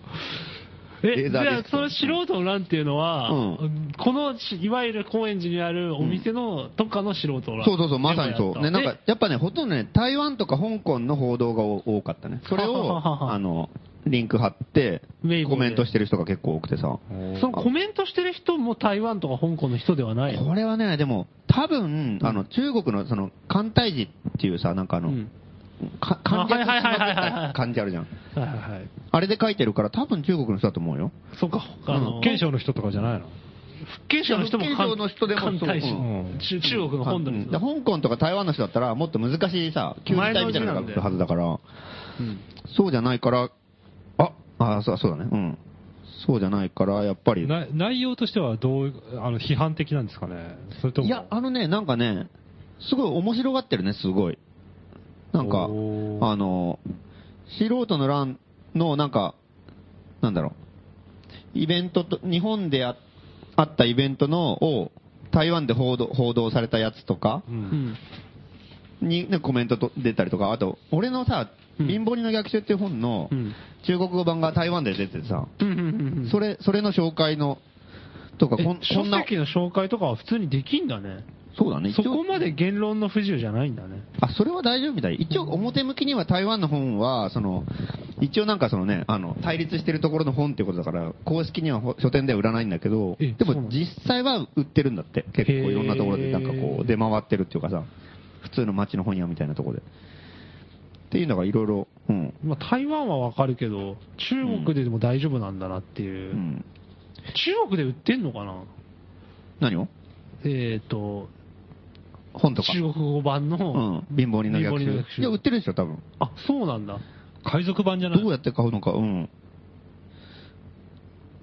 え、じゃあ、その素人の欄っていうのは、うん、この、いわゆる高円寺にあるお店の、とかの素人欄、うん、そうそうそう、まさにそう。ね、なんか、やっぱね、ほとんどね、台湾とか香港の報道が多かったね。それを、あの、リンク貼って、コメントしてる人が結構多くてさ。そのコメントしてる人も台湾とか香港の人ではないこれはね、でも、多分、あの、中国のその、簡体字っていうさ、なんかあの、うん。か漢字が漢字あるじゃん。はいはいはい。あれで書いてるから、多分中国の人だと思うよ。そうか、あの、福建省の人とかじゃないの？福建省の人も福建省の人でも簡体字、中国の本土に、香港とか台湾の人だったら、もっと難しいさ、旧字体みたいなのが来るはずだから、そうじゃないから、あ、あ、そうそうだね。うん。そうじゃないから、やっぱり。内容としてはどう、あの、批判的なんですかね？それとも。いや、あのね、なんかね、すごい面白がってるね、すごい。なんか、あの、素人の欄の、なんか、なんだろう、イベントと、日本であったイベントの、を、台湾で報道報道されたやつとか、に、ね、コメントと出たりとか、あと、俺のさ、貧乏人の逆襲っていう本の中国語版が台湾で出ててさ、それ、それの紹介の、とか、こん書籍の紹介とかは普通にできんだね。そうだね。そこまで言論の不自由じゃないんだね。あ、それは大丈夫みたい。一応表向きには台湾の本は、その、一応なんかそのね、あの、対立してるところの本っていうことだから、公式には書店では売らないんだけど、でも実際は売ってるんだって。結構いろんなところでなんかこう、出回ってるっていうかさ、普通の街の本屋みたいなところで。っていうのがいろいろ、うん。まあ台湾はわかるけど、中国ででも大丈夫なんだなっていう。うん、中国で売ってんのかな？何を？えっ、ー、と、本とか。中国語版の、うん、貧乏人の逆襲。いや、売ってるでしょ、多分。あ、そうなんだ。海賊版じゃない？どうやって買うのか、うん。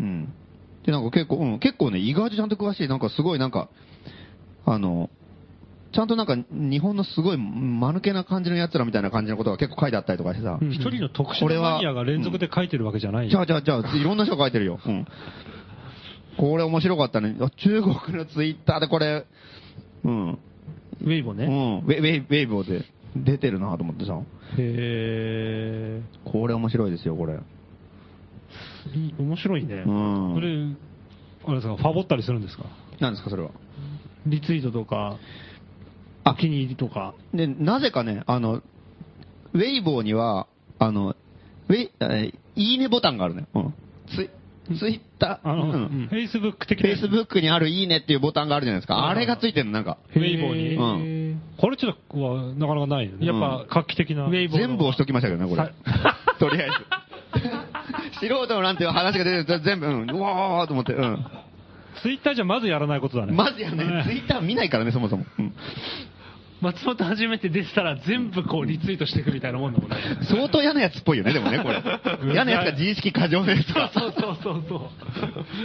うん。で、なんか結構、うん、結構ね、意外とちゃんと詳しい、なんかすごいなんか、あの、ちゃんとなんか日本のすごい間抜けな感じの奴らみたいな感じのことが結構書いてあったりとかしてさ。一、人の特殊なマニアが連続で書いてるわけじゃないじゃあじゃあじゃあ、いろんな人が書いてるよ。うん。これ面白かったね。中国のツイッターでこれ、うん。ウェイボね。うん、ウェウェイウェイボで出てるなと思ってさ。へー。これ面白いですよ、これ。面白いね。うん。これ、あれですか、ファボったりするんですか？何ですか、それは？リツイートとか、お気に入りとか。で、なぜかね、あの、ウェイボーには、あの、ウェイ、えいいねボタンがあるね。うん。ツイツイッター、あの、うん、フェイスブック的な。フェイスブックにあるいいねっていうボタンがあるじゃないですか。あれがついてるの、なんか。ウェイボーに。うん。これちょっとはなかなかないよね。やっぱ画期的な。ウェイボー。全部押しときましたけどね、これ。とりあえず。素人のなんていう話が出てる全部、うん、うわーと思って、うん。ツイッターじゃまずやらないことだね。まずやらない。ツイッター見ないからね、そもそも。うん。松本初めて出てたら全部こうリツイートしていくみたいなもんだもんね。相当嫌なやつっぽいよね、でもね、これ。嫌なやつが自意識過剰です。そうそうそうそ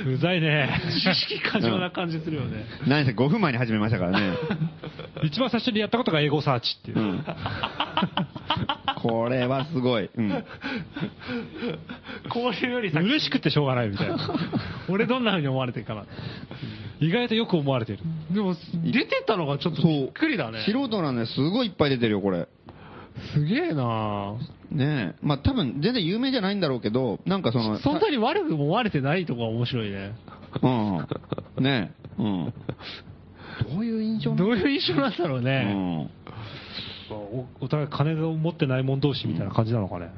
う。うざいね。知識過剰な感じするよね。何せ5分前に始めましたからね。一番最初にやったことが英語サーチっていう。うん。これはすごい。うん。こういうより先嬉しくてしょうがないみたいな。俺どんな風に思われてるかな。意外とよく思われてる。でも、出てたのがちょっとびっくりだね。素人なんですごいいっぱい出てるよ、これ。すげえなねえ。まあ多分全然有名じゃないんだろうけど、なんかその、そんなに悪く思われてないとこが面白いね。うん。ねえ。うん。どういう印象どういう印象なんだろううね。ん。おお互い金を持ってない者同士みたいな感じなのかね。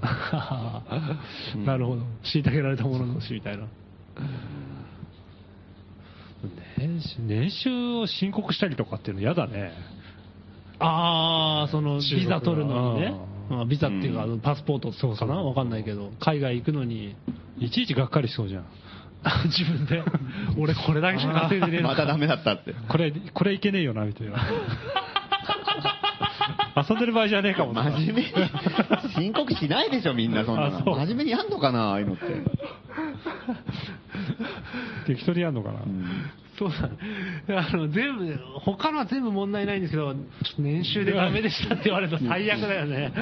なるほど。虐げられた者同士みたいな。年収年収を申告したりとかっていうの嫌だね。ああ、その、ビザ取るのにね。うまあビザっていうか、あのパスポートかな？わかんないけど、海外行くのに、いちいちがっかりしそうじゃん。あ 自分で、俺これだけしか稼いでねえのまたダメだったって。これ、これいけねえよな、みたいな。遊んでる場合じゃねえかもな。真面目に、申告しないでしょ、みんなそんなの。あそう真面目にやんのかな、ああいうのって。適当にやんのかな。そうだ。ね。あの、全部、他のは全部問題ないんですけど、年収でダメでしたって言われると最悪だよね。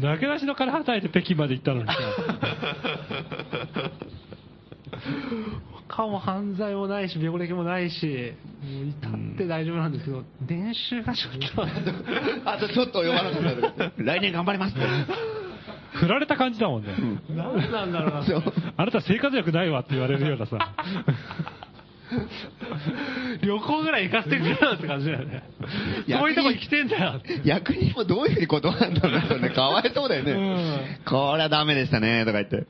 投げ出しの金はたいて北京まで行ったのにさ。他も犯罪もないし、病歴もないし、もう至って大丈夫なん。ですけど、年収がちょっと、あとちょっと読まなかったけど来年頑張ります。振られた感じだもん。ね。何なん。だろうな。あなた生活力ないわって言われるようなさ。旅行ぐらい行かせてくれよって感じだよね。そういうとこ生きてんだよって。逆にもうどういうふうに断るんだろうな、それね。かわいそうだよね。これはダメでしたね、とか言って。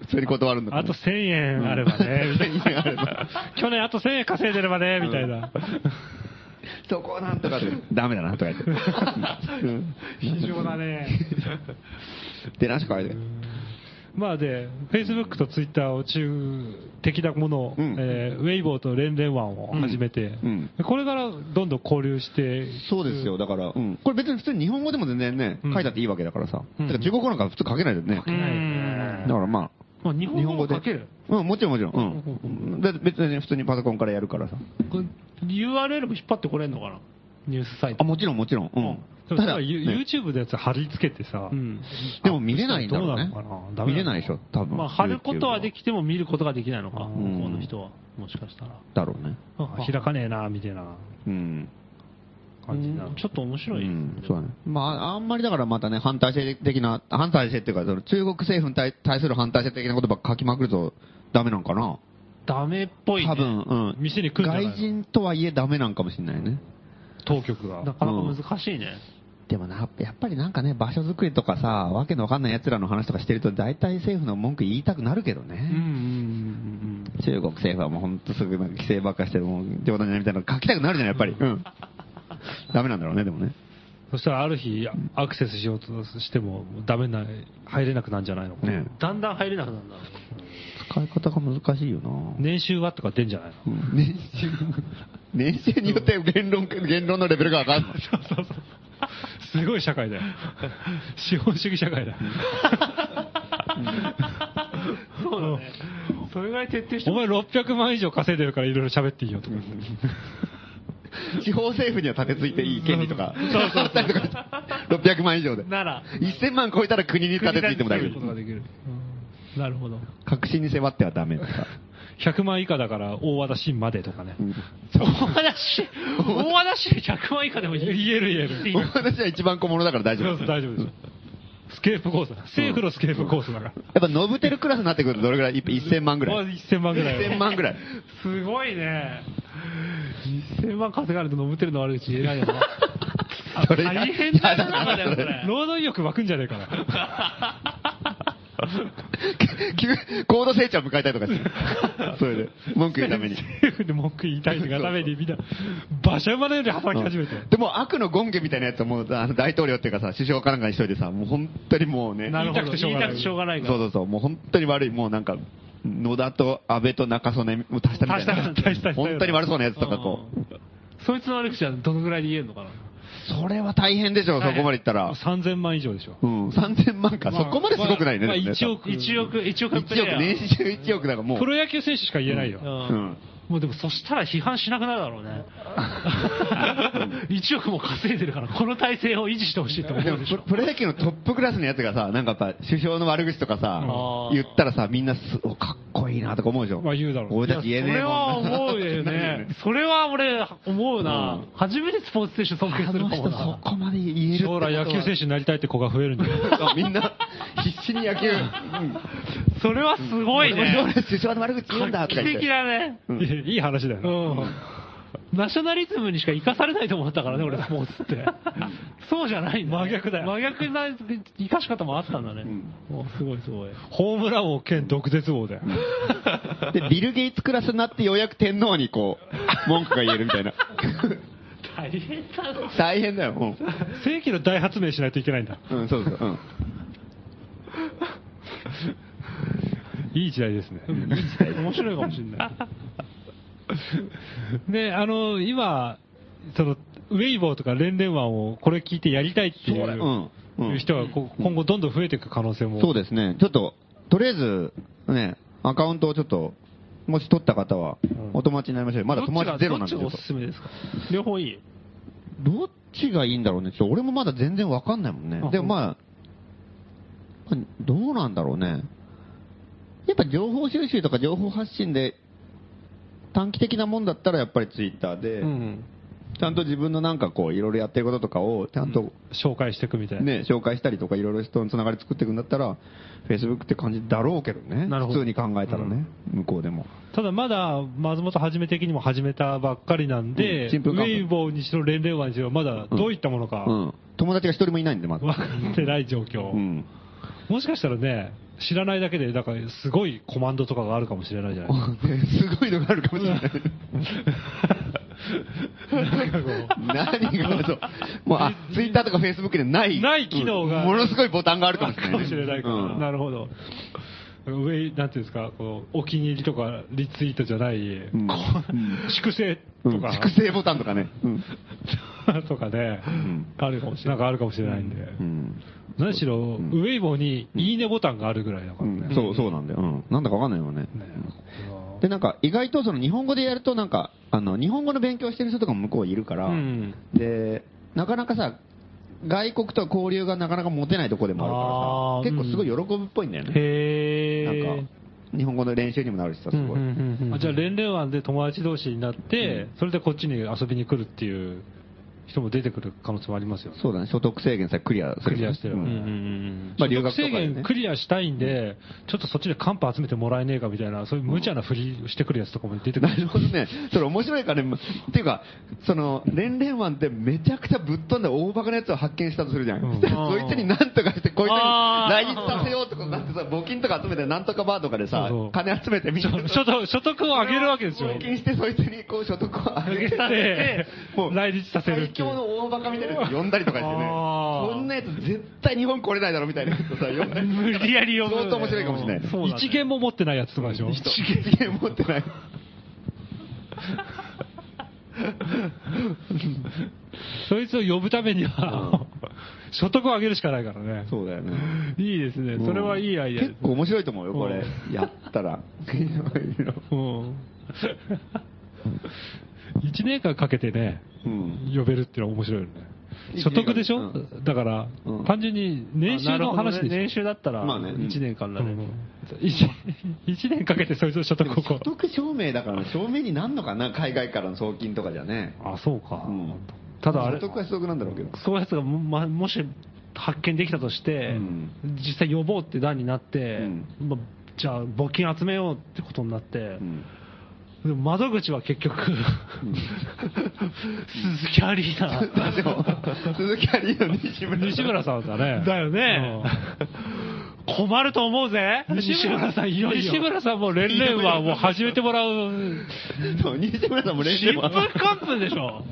普通に断るんだあと1000円あればね、みたい1000円あればな。去年あと1000円稼いでればね、みたいな。そこなんとかで、ダメだな、とか言って。う ん非常だね。で、なしかあれで。まあで、Facebook と Twitter を中的なものを、うんえーウェイボーとレンレンワンを始めて、うんこれからどんどん交流して、そうですよ、だから、うん。これ別に普通に日本語でも全然ね、うん書いたっていいわけだからさ。うんだから中国語なんか普通書けないよね。うんだからままあ、日あ、本語で書ける。うん、もちろんもちろん。うん。だって別に普通にパソコンからやるからさ。これ URL も引っ張ってこれんのかな？ニュースサイあ、ト。もちろんもちろん。うん。ただ、YouTube のやつ貼り付けてさ、うん。でも見れないんだろうねどうなのかな？見れないでしょ、多分。まあ、貼ることはできても見ることができないのか、うん向こうの人は。もしかしたら。だろうね。あ開かねえな、みたいなうん。感じになちょっと面白い。うん、そうだね。まあ、あんまりだからまたね、反対性的な、反対性っていうか、その中国政府に対対する反対性的なことば書きまくるとダメなんかな？ダメっぽい、ね。多分、うん。店に来るんじゃないの？外人とはいえダメなんかもしれないね。当局が。なかなか難しいね。でもな、やっぱりなんかね、場所作りとかさ、わけのわかんない奴らの話とかしてると、大体政府の文句言いたくなるけどね。うんうんうん中国政府はもうほんとすぐ規制ばっかしてる、もう冗談じゃないみたいなの書きたくなるじゃん、やっぱり。うん。ダメなんだろうね、でもね。そしたらある日、アクセスしようとしてもダメな、入れなくなるんじゃないのかな。ねうん。だんだん入れなくなるんだろうね。使い方が難しいよな。年収はとか出んじゃないの？うん年収、年収によって言論、言論のレベルが上がるの。そうそうそう。すごい社会だよ。資本主義社会だよ。そうだね。それぐらい徹底してお前600万以上稼いでるからいろいろ喋っていいよとか。地方政府には立てついていい権利とか、そうそうったりとか、600万以上で。なら、1000万超えたら国に立てついても大丈夫。なるほど。確信に迫ってはダメとか。100万以下だから大和田新までとかね。うん大和田市、大和田市で100万以下でもいい。言える言える。私は一番小物だから大丈夫。そうそう大丈夫です。スケープコースだ。政府のスケープコースだから。やっぱノブテルクラスになってくるとどれぐらい ?1000 万ぐらまあい。1000万ぐらい。1000万ぐらい。すごいね。1000万稼がれて飲むてるの悪口言えないよな。あ それ大変だよな、だよ、これ。労働意欲湧くんじゃねえかな。急高度成長を迎えたいとかして。それで、文句言うために。政 府で文句言いたいがためにみんな、馬車馬のように働き始めて。でも悪の権限みたいなやつをもうあの大統領っていうかさ、首相かなんかにしといてさ、もう本当にもうね。なるほど。言いたくてしょうがない言いたくてしょうがないから。そうそうそう、もう本当に悪い、もうなんか、野田と安倍と中曽根を足したみたいな。足した足した足した本当に悪そうなやつとかこう。そいつの悪口はどのぐらいで言えるのかなそれは大変でしょ、そこまでいったら。3000万以上でしょ。うん、3000万か。そこまですごくないね。まあでもね1億。1億、1億プレイ1ヤー億、年収1億だからもう。プロ野球選手しか言えないよ。ううんん。もうでもそしたら批判しなくなるだろうね。1億も稼いでるから、この体制を維持してほしいと思うでしょ。プロ野球のトップクラスのやつがさ、なんかやっぱ首相の悪口とかさ言ったらさ、みんなすおかっこいいなとか思うでしょ。まあ言うだろう俺たち言えねえそれは思うよね。それは俺、思うな。初めてスポーツ選手尊敬するかもそな。こまで言える将来野球選手になりたいって子が増えるんだよ。手。みんな必死に野球。うんそれはすごい俺もね。首相の悪口言うんだとか言って。だね。うんいい話だような。ん。ナショナリズムにしか生かされないと思ったからね、俺、スポーツって。そうじゃないんだ、真逆だよ真逆な生かし方もあったんだね。もうすごいすごい。ホームラン王兼毒舌王だよ。で、ビル・ゲイツクラスになってようやく天皇にこう、文句が言えるみたいな。大変だな。大変だよ、も世紀の大発明しないといけないんだ。う。うん、そうそう。うん。いい時代ですね。面白いかもしれない。で、あの、今、その、ウェイボーとかレンレンワンをこれ聞いてやりたいっていそううんうんう人が今後どんどん増えていく可能性も。そうですね。ちょっと、とりあえず、ね、アカウントをちょっと、もし取った方は、お友達になりましょうよ。まだ友達ゼロなんですよどっちがお。すすめですか？両方いい？どっちがいいんだろうね。ちょっと俺もまだ全然わかんないもんねあ。でもまあ、まあどうなんだろうね。やっぱ情報収集とか情報発信で、短期的なもんだったらやっぱりツイッターで、うん。ちゃんと自分のなんかこう、いろいろやってることとかを、ちゃんと紹介していくみたいな。ね、紹介したりとか、いろいろ人のつながり作っていくんだったら、Facebook って感じだろうけどね。なるほど普通に考えたらね、向こうでも。ただまだ、松本はじめ的にも始めたばっかりなんで、ウうんちんぷんかんぷんェイボーにしろ、レンレンワンにしろ、まだどういったものかうん。友達が一人もいないんで、まず。分かってない状況。うん。もしかしたらね、知らないだけで、だからすごいコマンドとかがあるかもしれないじゃないですか。すごいのがあるかもしれない。なんかこう何がそう。もう、あ、ツイッターとかフェイスブックでない。ない機能がうんものすごいボタンがあるかもしれない、かもしれないからうんなるほど。上、なんていうんですか、こうお気に入りとかリツイートじゃない、ううん粛清うんとか、粛清ボタンとかね。うん。とかね、んあるかもしれない。なんかあるかもしれないんで。うん何しろ、んウェイボーにいいねボタンがあるぐらいだからね。うんそう、そうなんだよ。うん。なんだかわかんないよね。ねで、なんか、意外とその日本語でやると、なんか、あの、日本語の勉強してる人とかも向こういるから、うんで、なかなかさ、外国とは交流がなかなか持てないとこでもあるからさ、結構すごい喜ぶっぽいんだよね。へー。なんか、日本語の練習にもなるしさ、すごい。あじゃあ、レンレンワンで友達同士になって、うんそれでこっちに遊びに来るっていう人も出てくる可能性もありますよね。そうだね、所得制限さえクリアする。クリアしてればうんうんまあ留学とか制でね限クリアしたいんで、ちょっとそっちでカンパ集めてもらえねえかみたいな、そういう無茶なふりしてくるやつとかも出てくる。なるほどね。それ面白いからね。っていうか、その、レンレンワンってめちゃくちゃぶっ飛んだ大バカなやつを発見したとするじゃん。うん そいつになんとかして、こいつに来日させようってことになってさ、募金とか集めて、なんとかバーとかでさそうそう、金集めてみんなで所得所得を上げるわけですよ。募金して、そいつにこう所得を上げて、でもう来日させるっ最ていう強の大バカみたいなやつ 呼んだりとかしてね。こんなやつ絶対日本来れないだろみたいなやつをさ、呼んだり無理やり呼ぶ相当面白いかもしれないね。そうだね一元も持ってないやつとかでしょ。一元持ってない。そいつを呼ぶためには、所得を上げるしかないからね。そうだよね。いいですね。それはいいアイデアです結構面白いと思うよ、これ。やったら。うん。一年間かけてね、うん。呼べるっていうのは面白いよね。一所得でしょ、うんだから、うん単純に年収の話でしょ、年収だったら、まあね1年間なる。うん一一年かけてそいつの所得をこ所得証明だから、証明になんのかな、海外からの送金とかじゃね。う。あ、そうか。うんただあれ所、得は所得なんだろうけど。そういうやつがも,、ま、もし発見できたとして、うん実際呼ぼうって段になって、じゃあ募金集めようってことになってう、んでも窓口は結局、鈴木アリーナ。でも、鈴木アリーの西村西村さんだね。だよね。困ると思うぜ。西村さん、いよいよ。西村さんも連連はもう始めてもらう。西村さんも練習新聞カンプでしょ。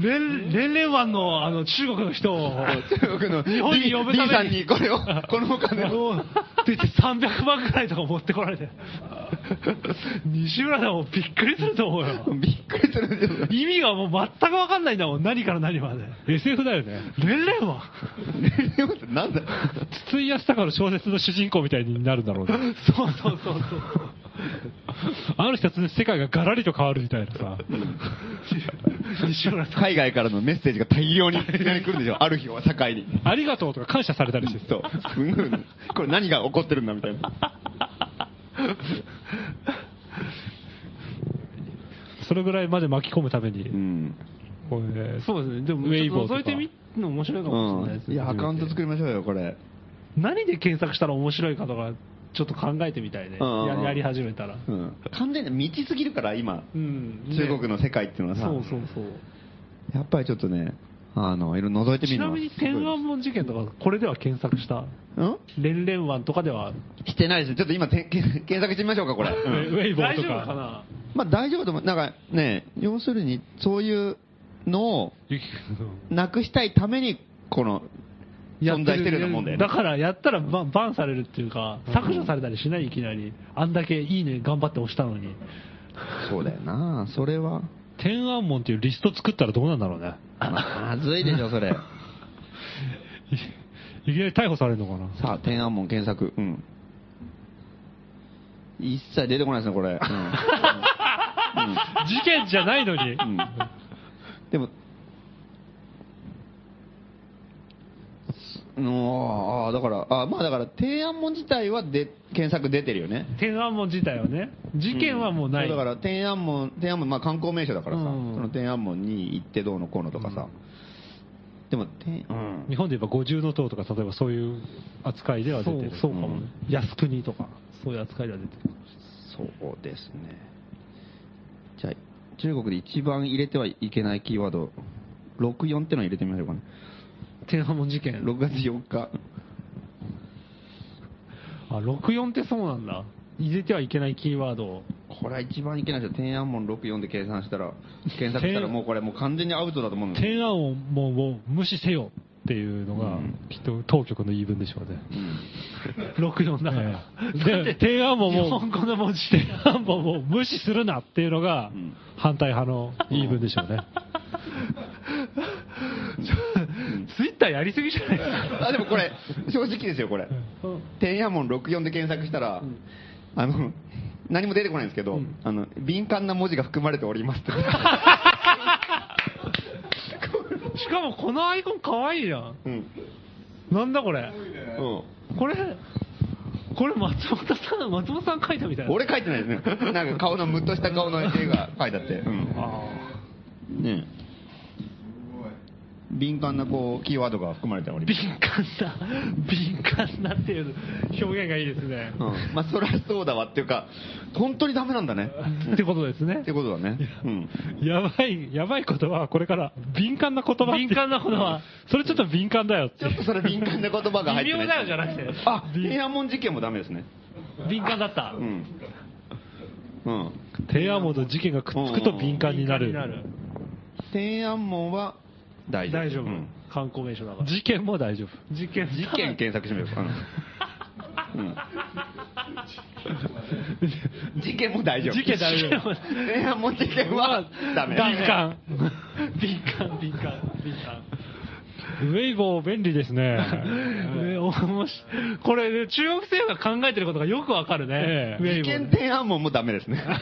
連連連湾のあの中国の人を、中国の日本に呼ぶためにさんにこれを、このお金を。って言って300万ぐらいとか持ってこられて。西村さんもびっくりすると思うよ。びっくりする。意味がもう全くわかんないんだもん。何から何まで。SF だよね。年齢はなんだ筒井康隆の小説の主人公みたいになるんだろうね。そうそうそうそう。ある一つで世界がガラリと変わるみたいなさ。西村さん。海外からのメッセージが大量に来るんでしょ。ある日を境に。ありがとうとか感謝されたりして。そう。これ何が起こってるんだみたいな。それぐらいまで巻き込むために、うん。これねそうですね。でも、ウェイボーとかちょっと覗いてみるの面白いかもしれないですね。いや、アカウント作りましょうよ、これ。何で検索したら面白いかとか、ちょっと考えてみたいね。うんややり始めたら。うん。完全に未知すぎるから、今。うん。ね中国の世界っていうのはさ。そうそうそう。やっぱりちょっとね、あの、いろいろ覗いてみるのはちなみに天安門事件とか、これでは検索した？うん？連連湾とかでは、してないです。ちょっと今、てけ 検索してみましょうか、これ。ウうんェウェイボー大丈とか。夫かな？まあ大丈夫と思う。なんかね、要するに、そういうのをゆきなくしたいために、この、存在してるようなもんだよね。だからやったらバンバンされるっていうか、削除されたりしないいきなり。あんだけいいね頑張って押したのに。そうだよなそれは。天安門っていうリスト作ったらどうなんだろうね。まずいでしょ、それ。いきなり逮捕されるのかな。さあ、天安門検索。うん。一切出てこないですね、これ。うん。事件じゃないのに。うんでも、のああ、だから、あまあだから、天安門自体はで検索出てるよね。天安門自体はね、事件はもうない。だから、天安門、天安門、まあ観光名所だからさ、うんその天安門に行ってどうのこうのとかさ。でも、天、うん。日本で言えば五重塔とか、例えばそういう扱いでは出そうてる。そうかもね。靖国とか、そういう扱いでは出てる。そうですね。じゃあ、中国で一番入れてはいけないキーワード、64ってのを入れてみましょうかね。天安門事件。6月4日。あ、64ってそうなんだ。入れてはいけないキーワードを。これは一番いけないですよ。天安門64で計算したら、検索したらもうこれもう完全にアウトだと思うんですよ。天安門を無視せよっていうのがうん、きっと当局の言い分でしょうね。うん64だから。ええで、天安門も日本、語の文字天安門も無視するなっていうのがうん、反対派の言い分でしょうね。ターやりすぎじゃないですか。あ、でもこれ、正直ですよ、これ。天安門64で検索したら、あの、何も出てこないんですけど、あの、敏感な文字が含まれておりますって。しかもこのアイコンかわいいじゃん。うん。なんだこれ。うん。これ、これ松本さん、松本さん書いたみたいな。俺書いてないですね。なんか顔のムッとした顔の絵が書いてあって。うん。あねえ敏感なこう、キーワードが含まれておりーます。敏感な、敏感なっていう表現がいいですね。うん。まあ、そりゃそうだわっていうか、本当にダメなんだね。ってことですねって。ことだね。うん。やばい、やばい言葉はこれから、敏感な言葉敏感な言葉。それちょっと敏感だよってちょ。っとそれ敏感な言葉が入って微妙だよじゃなくて。あ、天安門事件もダメですね。敏感だった。うん。うん。天安門と事件がくっつくと敏感になる。敏感になる天安門は大丈夫。大丈夫うん。観光名所だから。事件も大丈夫。事件。事件検索してみようか。うん。事件も大丈夫。事件大丈夫。天安門事件はダメ。敏感。敏感、敏感、敏感。ウェイボー便利ですね。これ、ね、中国政府が考えてることがよくわかるね。事件天安門もダメですね。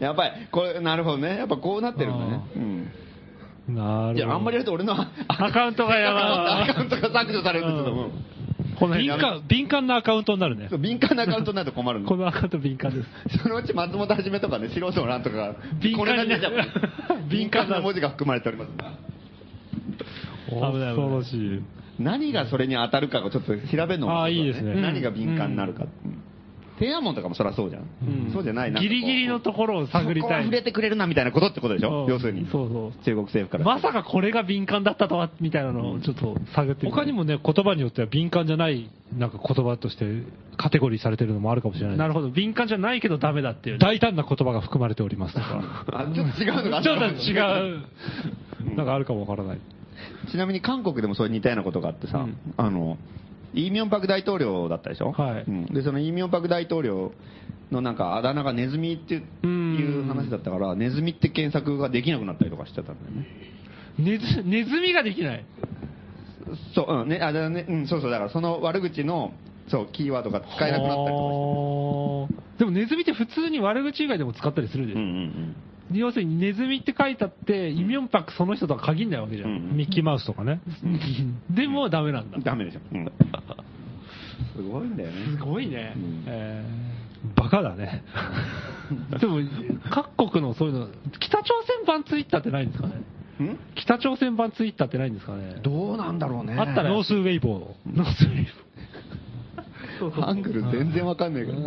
やっぱり、これ、なるほどね。やっぱこうなってるんだね。うん。なるほど。いや、あんまりやると俺の アカウントがやばいアカウントが削除されるんですけども。この敏感、敏感なアカウントになるねそう。敏感なアカウントになると困るんでこのアカウント敏感です。そのうち松本はじめとかね、素人の欄とかが、敏感にこれが出ちゃう。敏敏感な文字が含まれております。恐ろしい。何がそれに当たるかをちょっと調べるのがあーいいですね何が敏感になるか。天安門とかもそりゃそうじゃん。うんそうじゃないな。ギリギリのところを探りたいそこは触。れてくれるなみたいなことってことでしょ？うん要するに。そうそう。中国政府から。まさかこれが敏感だったとは、みたいなのをちょっと探って他にもね、言葉によっては敏感じゃない、なんか言葉としてカテゴリーされてるのもあるかもしれない。なるほど。敏感じゃないけどダメだっていう。大胆な言葉が含まれておりますとか。あちょっと違うのがあっちょたっと違う、なんかあるかもわからない。ちなみに韓国でもそういう似たようなことがあってさ、うんあの、イ・ミョンパク大統領だったでしょ？はい。うん。で、そのイ・ミョンパク大統領のなんかあだ名がネズミっていう話だったから、ネズミって検索ができなくなったりとかしちゃったんだよね。ネズネズミができない？そう、うん、ね、あ、だね、うん、そうそう、だからその悪口の、そう、キーワードが使えなくなったりとかして。でもネズミって普通に悪口以外でも使ったりするでしょ、うんうん要するにネズミって書いたって、イ・ミョンバクその人とは限んないわけじゃん。うんミッキーマウスとかね。でもダメなんだうん。。ダメでしょ。うん。すごいんだよね。すごいね。うんえバカだね。ー でも、各国のそういうの、北朝鮮版ツイッターってないんですかね？ん？北朝鮮版ツイッターってないんですかね？どうなんだろうね。あったらノースウェイボー North ウェイボー。そうそうハングル全然わかんないから。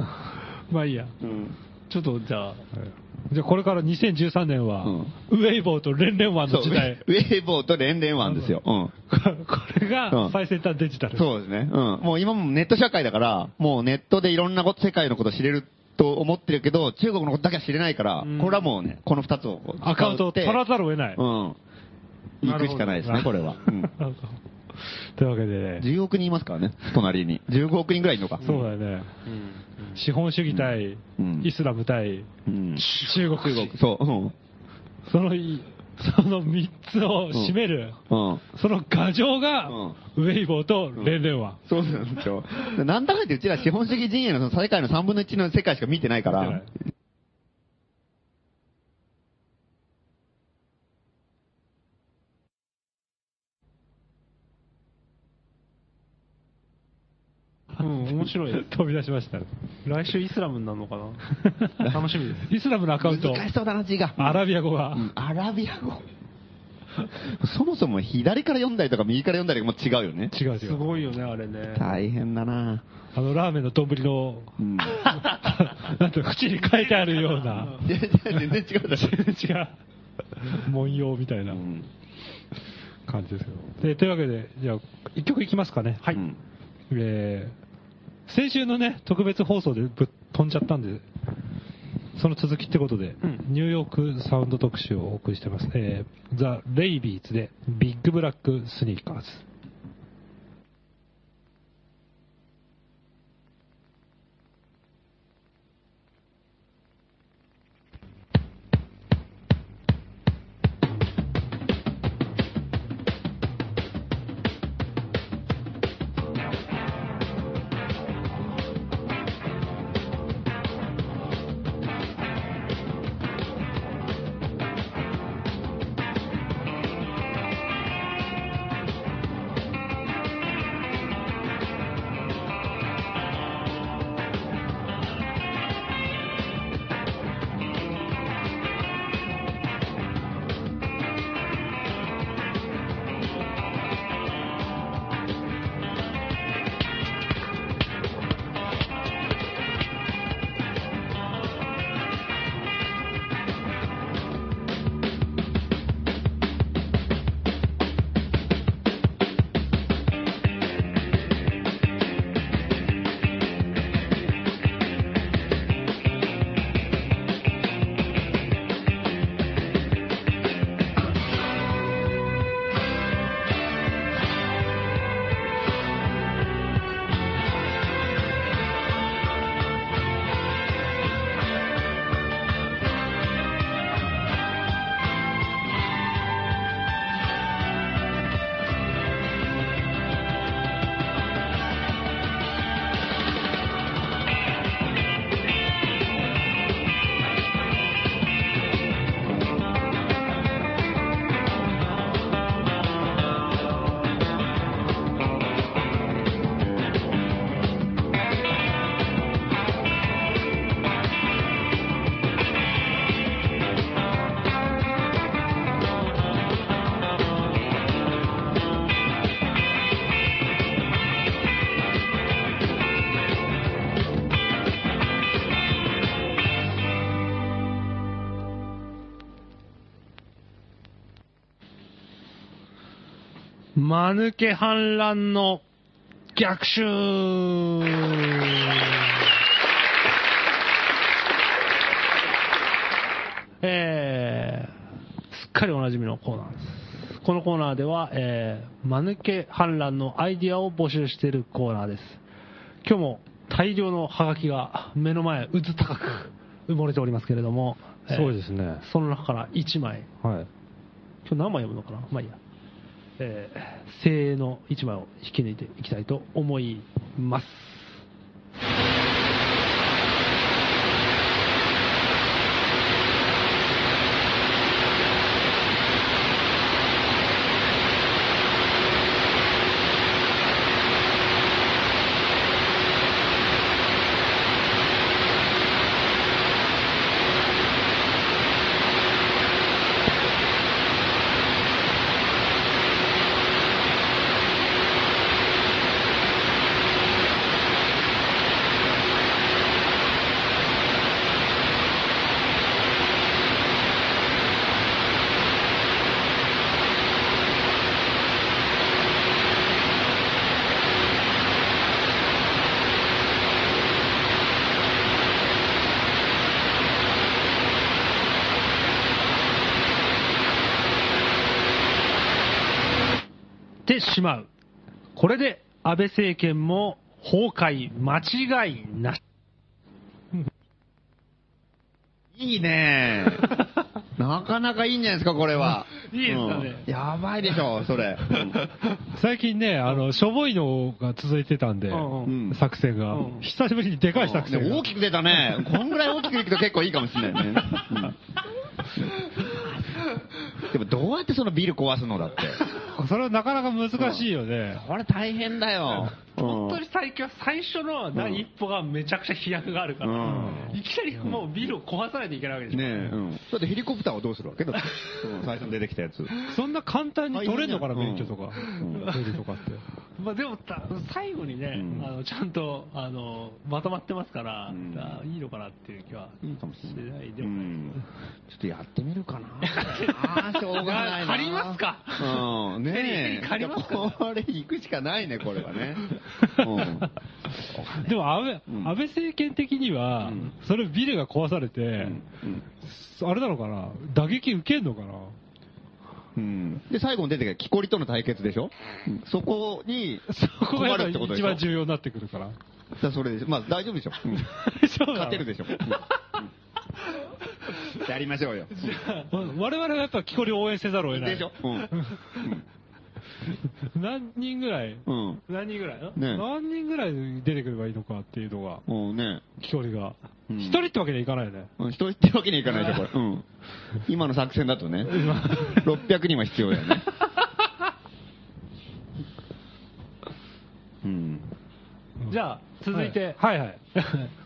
まあいいや。うん。ちょっとじゃあ、ー。じゃあこれから2013年は、うんウェイボーとレンレンワンの時代。ェイボーと連連ワンですよ。うん。これが最先端デジタル。そうですね。うん。もう今もネット社会だから、もうネットでいろんなこと、世界のこと知れると思ってるけど、中国のことだけは知れないから、うんこれはもうね、この二つをアカウントを取らざるを得ない。うん。行くしかないですね、これは。うんというわけでね、10億人いますからね、隣に。15億人ぐらいいるのか。そうだよね。資本主義対、うんイスラム対、うん。中国。中国、そう。うん。そのい、その3つを占める、うん。その牙城が、ウェイボーとレンレンワン。そうなんですよ。なんだかんだうちら資本主義陣営のその世界の3分の1の世界しか見てないから見てない、うん、面白い。飛び出しましたね。来週イスラムになるのかな？楽しみです。イスラムのアカウント、難しそうだな、字が。アラビア語が、うんアラビア語。そもそも左から読んだりとか右から読んだりも違うよね。違う違う。すごいよね、あれね。大変だなあの、ラーメンの丼の、うん。なんて、縁に書いてあるような、いやいや全然違うだ然違う、文様みたいなうん感じですけど。で、というわけで、じゃあ、一曲いきますかね。はいうんえー先週のね、特別放送でぶっ飛んじゃったんで、その続きってことで、うんニューヨークサウンド特集をお送りしてます。えー、ザ・レイビーズで、ビッグブラックスニーカーズ。間抜け反乱の逆襲えー、すっかりおなじみのコーナーです。このコーナーでは、えー、間抜け反乱のアイディアを募集しているコーナーです。今日も大量のハガキが目の前、うず高く埋もれておりますけれども、えーそうですね。その中から1枚、はい。今日何枚読むのかな？まあいいや。えー、精鋭の一枚を引き抜いていきたいと思います。てしまう。これで安倍政権も崩壊間違いなし。いいね なかなかいいんじゃないですか、これは。いいですかねうんやばいでしょ、それ。最近ね、あの、しょぼいのが続いてたんで、うんうん作戦が、うん久しぶりにでかい作戦が。ね大きく出たね。こんぐらい大きくいくと結構いいかもしれないね。うんでもどうやってそのビル壊すのだって。それはなかなか難しいよね。これ大変だよ。本当に最近は最初の第一歩がめちゃくちゃ飛躍があるから、うんいきなりもうビルを壊さないといけないわけでしょ。ねえ、うん。だってヘリコプターはどうするわけ？だって。うん最初に出てきたやつ。そんな簡単に取れんのかな、免許とか。うんヘリとかって。まあでもた最後にね、うんあのちゃんとあのまとまってますから、うんあいいのかなっていう気はいいかもしれない。でもうんちょっとやってみるかな。ああ、しょうがないな。借りますか？うん。ねえ。借りますか？これ行くしかないね、これはね。でも安倍、うん安倍政権的には、うんそれビルが壊されて、うん。あれなのかな？打撃受けんのかな？うん。で、最後に出てきた木こりとの対決でしょ？うんそこに、そるってことでしょ？一番重要になってくるから。だそれでしょ。まあ大丈夫でしょ。うん勝てるでしょ。うんやりましょうよ。我々はやっぱ木こりを応援せざるを得ない。でしょ？うん。何人ぐらい、うん。何人ぐらいの？ね何人ぐらい出てくればいいのかっていうのが、もうね。木こりが。うん一、人ってわけにはいかないよね。うん一人ってわけにはいかないでしょ、これ。うん。今の作戦だとね、600人は必要だよね。うん。じゃあ続いて、はいはい。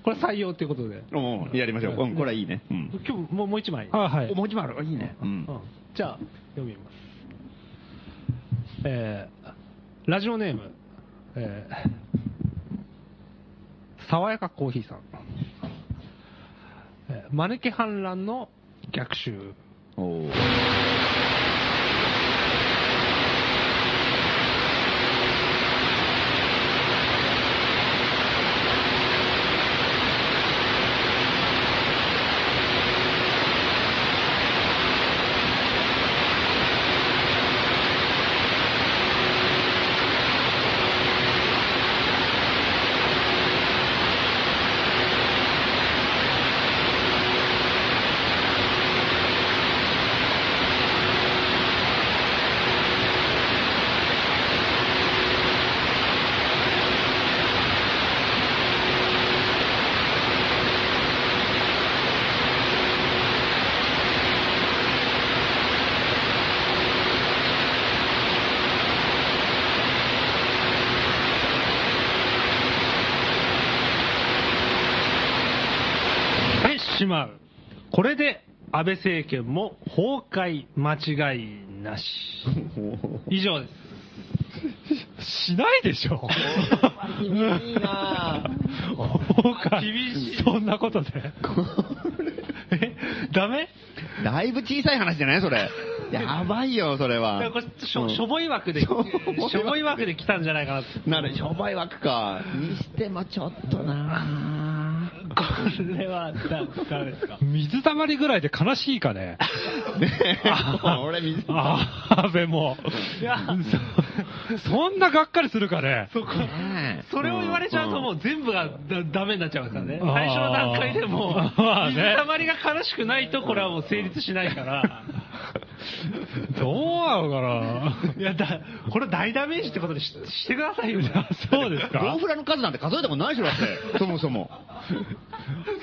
これ採用っていうことで おうやりましょう。うん、これはいいね。うん。今日もうもう一枚、はいはいお、。文字もある。いいね。ううんん。じゃあ読みますえー、ラジオネーム、えー、爽やかコーヒーさん、えー、マヌケ反乱の逆襲。おー。まう。これで安倍政権も崩壊間違いなし。以上です。しないでしょ。いいなそうか。厳しいそんなことで。えダメ？だいぶ小さい話じゃない？それ。やばいよ、それは。これしょうんしょぼい枠で、し しょぼい枠で来たんじゃないかなって。なる、商売枠か。にしてもちょっとなこれは、だ、ダメですか？水たまりぐらいで悲しいかね。俺水あ安倍も。いや、そそんながっかりするかね。そこ、それを言われちゃうともう全部がだダメになっちゃいますからね。うん最初の段階でもまあね水たまりが悲しくないとこれはもう成立しないから。どうなのかな？いや、だ、これ大ダメージってことにししてくださいよ。そうですか？ボウフラの数なんて数えたことないでしょ、だって。そもそも。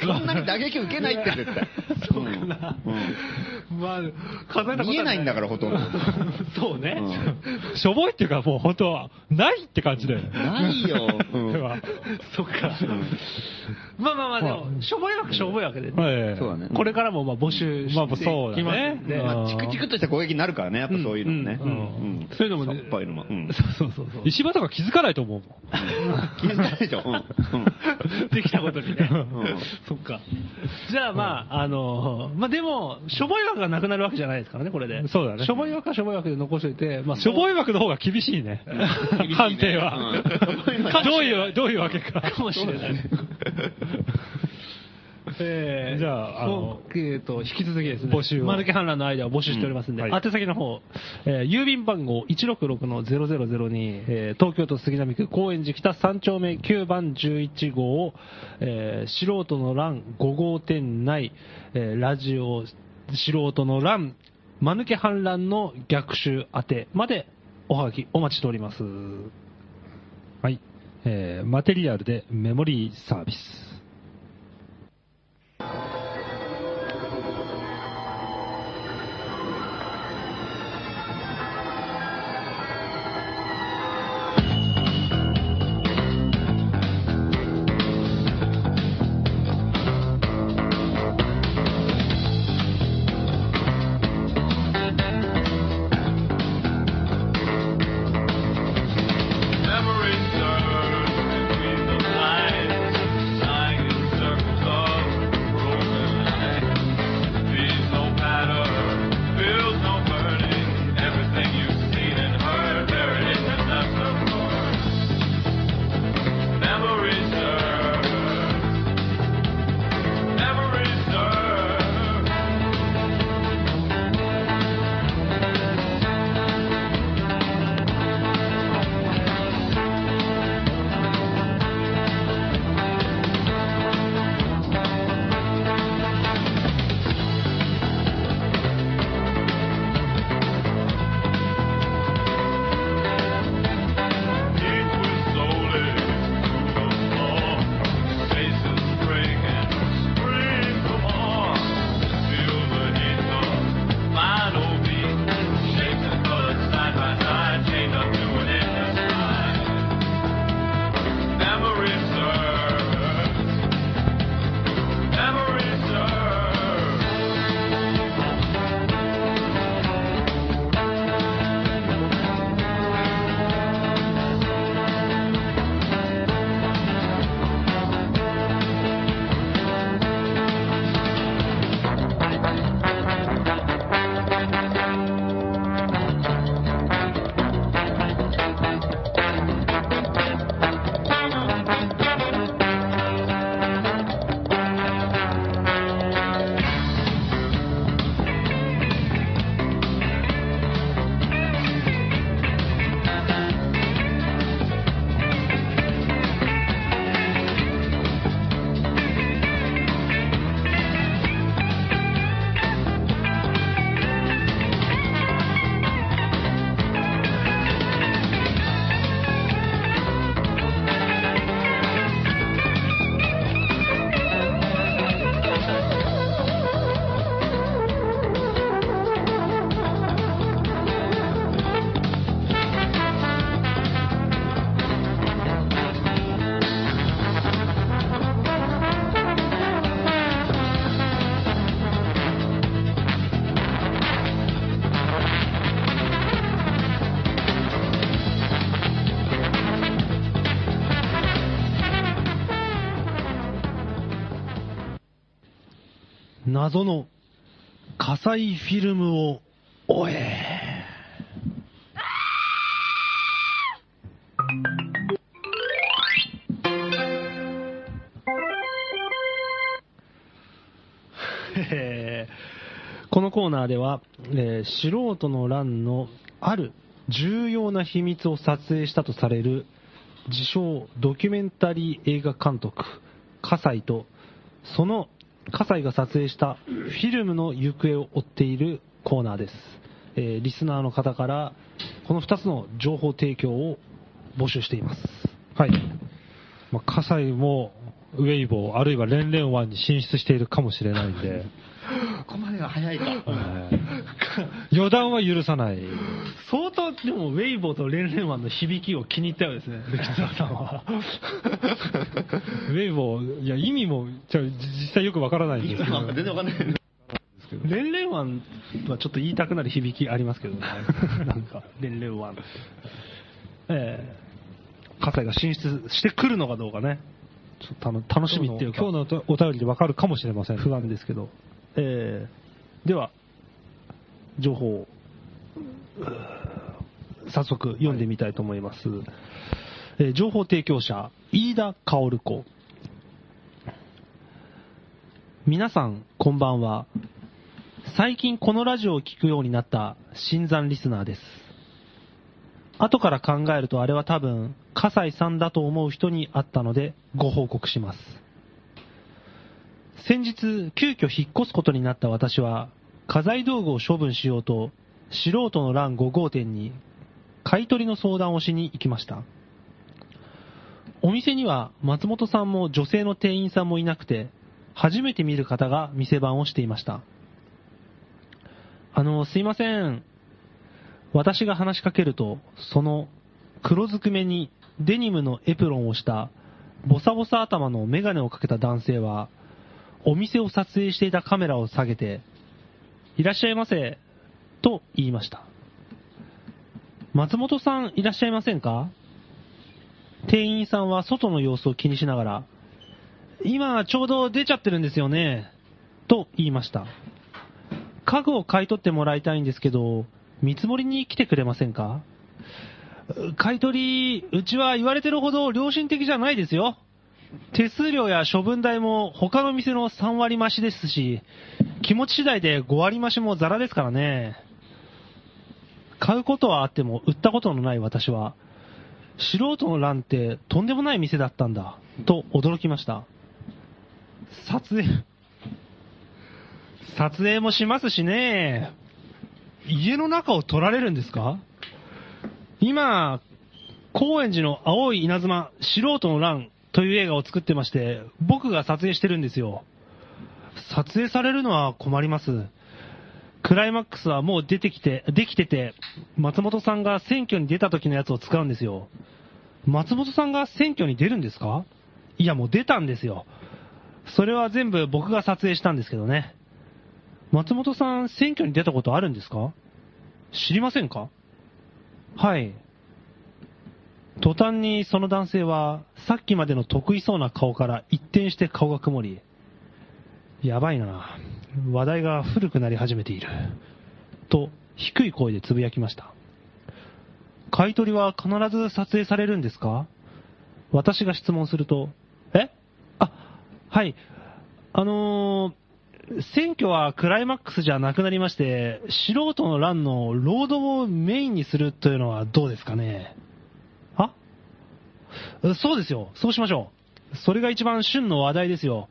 そんなに打撃受けないって絶対。そうかな。まあ、数えたことは見えないんだからほとんどそうね。しょぼいっていうかもう本当は、ないって感じだよね。ないよ。うんではそっか。まあまあまあ、でも、しょぼいわけしょぼいわけで、ええそうだね。これからもまあ募集してまあそうだねきますんでうんまあチクチクっとした攻撃になるからね、やっぱそういうのもね。うんうんうんそういうのもねぱいのも。うんそうそうそうそう。石破とか気づかないと思うもん。気づかないでしょ。できたことにね。んそっか。じゃあまあ、あの、まあでも、しょぼい枠がなくなるわけじゃないですからね、これで。そうだねしょぼい枠はしょぼい枠で残しておいて、まあ、しょぼい枠の方が厳しいね。厳しいね判定は。うんどういう、どういうわけか。かもしれない。えーじゃああのえーと、引き続きですね、募集を。マヌケ反乱のアイデアを募集しておりますんで、うんはい。宛先の方、えー郵便番号166-0002、えー東京都杉並区高円寺北3丁目9番11号、えー素人の欄5号店内、えーラジオ素人の欄、マヌケ反乱の逆襲宛てまでおはがきお待ちしております。えーマテリアルでメモリーサービス。謎の火災フィルムを追え。このコーナーでは、えー、素人の乱のある重要な秘密を撮影したとされる自称ドキュメンタリー映画監督、葛西と、その葛西が撮影したフィルムの行方を追っているコーナーです。えー、リスナーの方からこの2つの情報提供を募集しています。はい。まあ、葛西もウェイボー、あるいは連連湾に進出しているかもしれないんで。ここまでは早いか。予断は許さない。相当、でも、ウェイボーとレンレンワンの響きを気に入ったようですね、さんは。ウェイボー、いや、意味も、じゃ実際よくわからないんですけど。全然わかんない。レンレンワンはちょっと言いたくなる響きありますけどね。なんか、レンレンワン。ええー、葛西が進出してくるのかどうかね。ちょっと楽しみっていうか。今日のお便りでわかるかもしれません。不安ですけど。えー、では、情報を、早速読んでみたいと思います。はい、えー、情報提供者、飯田薫子。皆さん、こんばんは。最近このラジオを聴くようになった新参リスナーです。後から考えるとあれは多分、葛西さんだと思う人に会ったのでご報告します。先日、急遽引っ越すことになった私は、家財道具を処分しようと、素人の欄5号店に買い取りの相談をしに行きました。お店には松本さんも女性の店員さんもいなくて、初めて見る方が店番をしていました。あの、すいません。私が話しかけると、その黒ずくめにデニムのエプロンをしたボサボサ頭のメガネをかけた男性は、お店を撮影していたカメラを下げて、いらっしゃいませ、と言いました。松本さんいらっしゃいませんか？店員さんは外の様子を気にしながら、今ちょうど出ちゃってるんですよね、と言いました。家具を買い取ってもらいたいんですけど、見積もりに来てくれませんか？買い取り、うちは言われてるほど良心的じゃないですよ。手数料や処分代も他の店の3割増しですし、気持ち次第で5割増しもザラですからね。買うことはあっても売ったことのない私は、素人の欄ってとんでもない店だったんだ、と驚きました。撮影、撮影もしますしね。家の中を撮られるんですか？今、高円寺の青い稲妻、素人の乱という映画を作ってまして、僕が撮影してるんですよ。撮影されるのは困ります。クライマックスはもう出てきて、できてて、松本さんが選挙に出た時のやつを使うんですよ。松本さんが選挙に出るんですか？いや、もう出たんですよ。それは全部僕が撮影したんですけどね。松本さん、選挙に出たことあるんですか？知りませんか？はい。途端にその男性は、さっきまでの得意そうな顔から一転して顔が曇り、やばいな。話題が古くなり始めている。と、低い声でつぶやきました。買い取りは必ず撮影されるんですか？私が質問すると、え？あ、はい。あのー、選挙はクライマックスじゃなくなりまして、素人の欄のロードをメインにするというのはどうですかね？そうですよ。そうしましょう。それが一番旬の話題ですよ。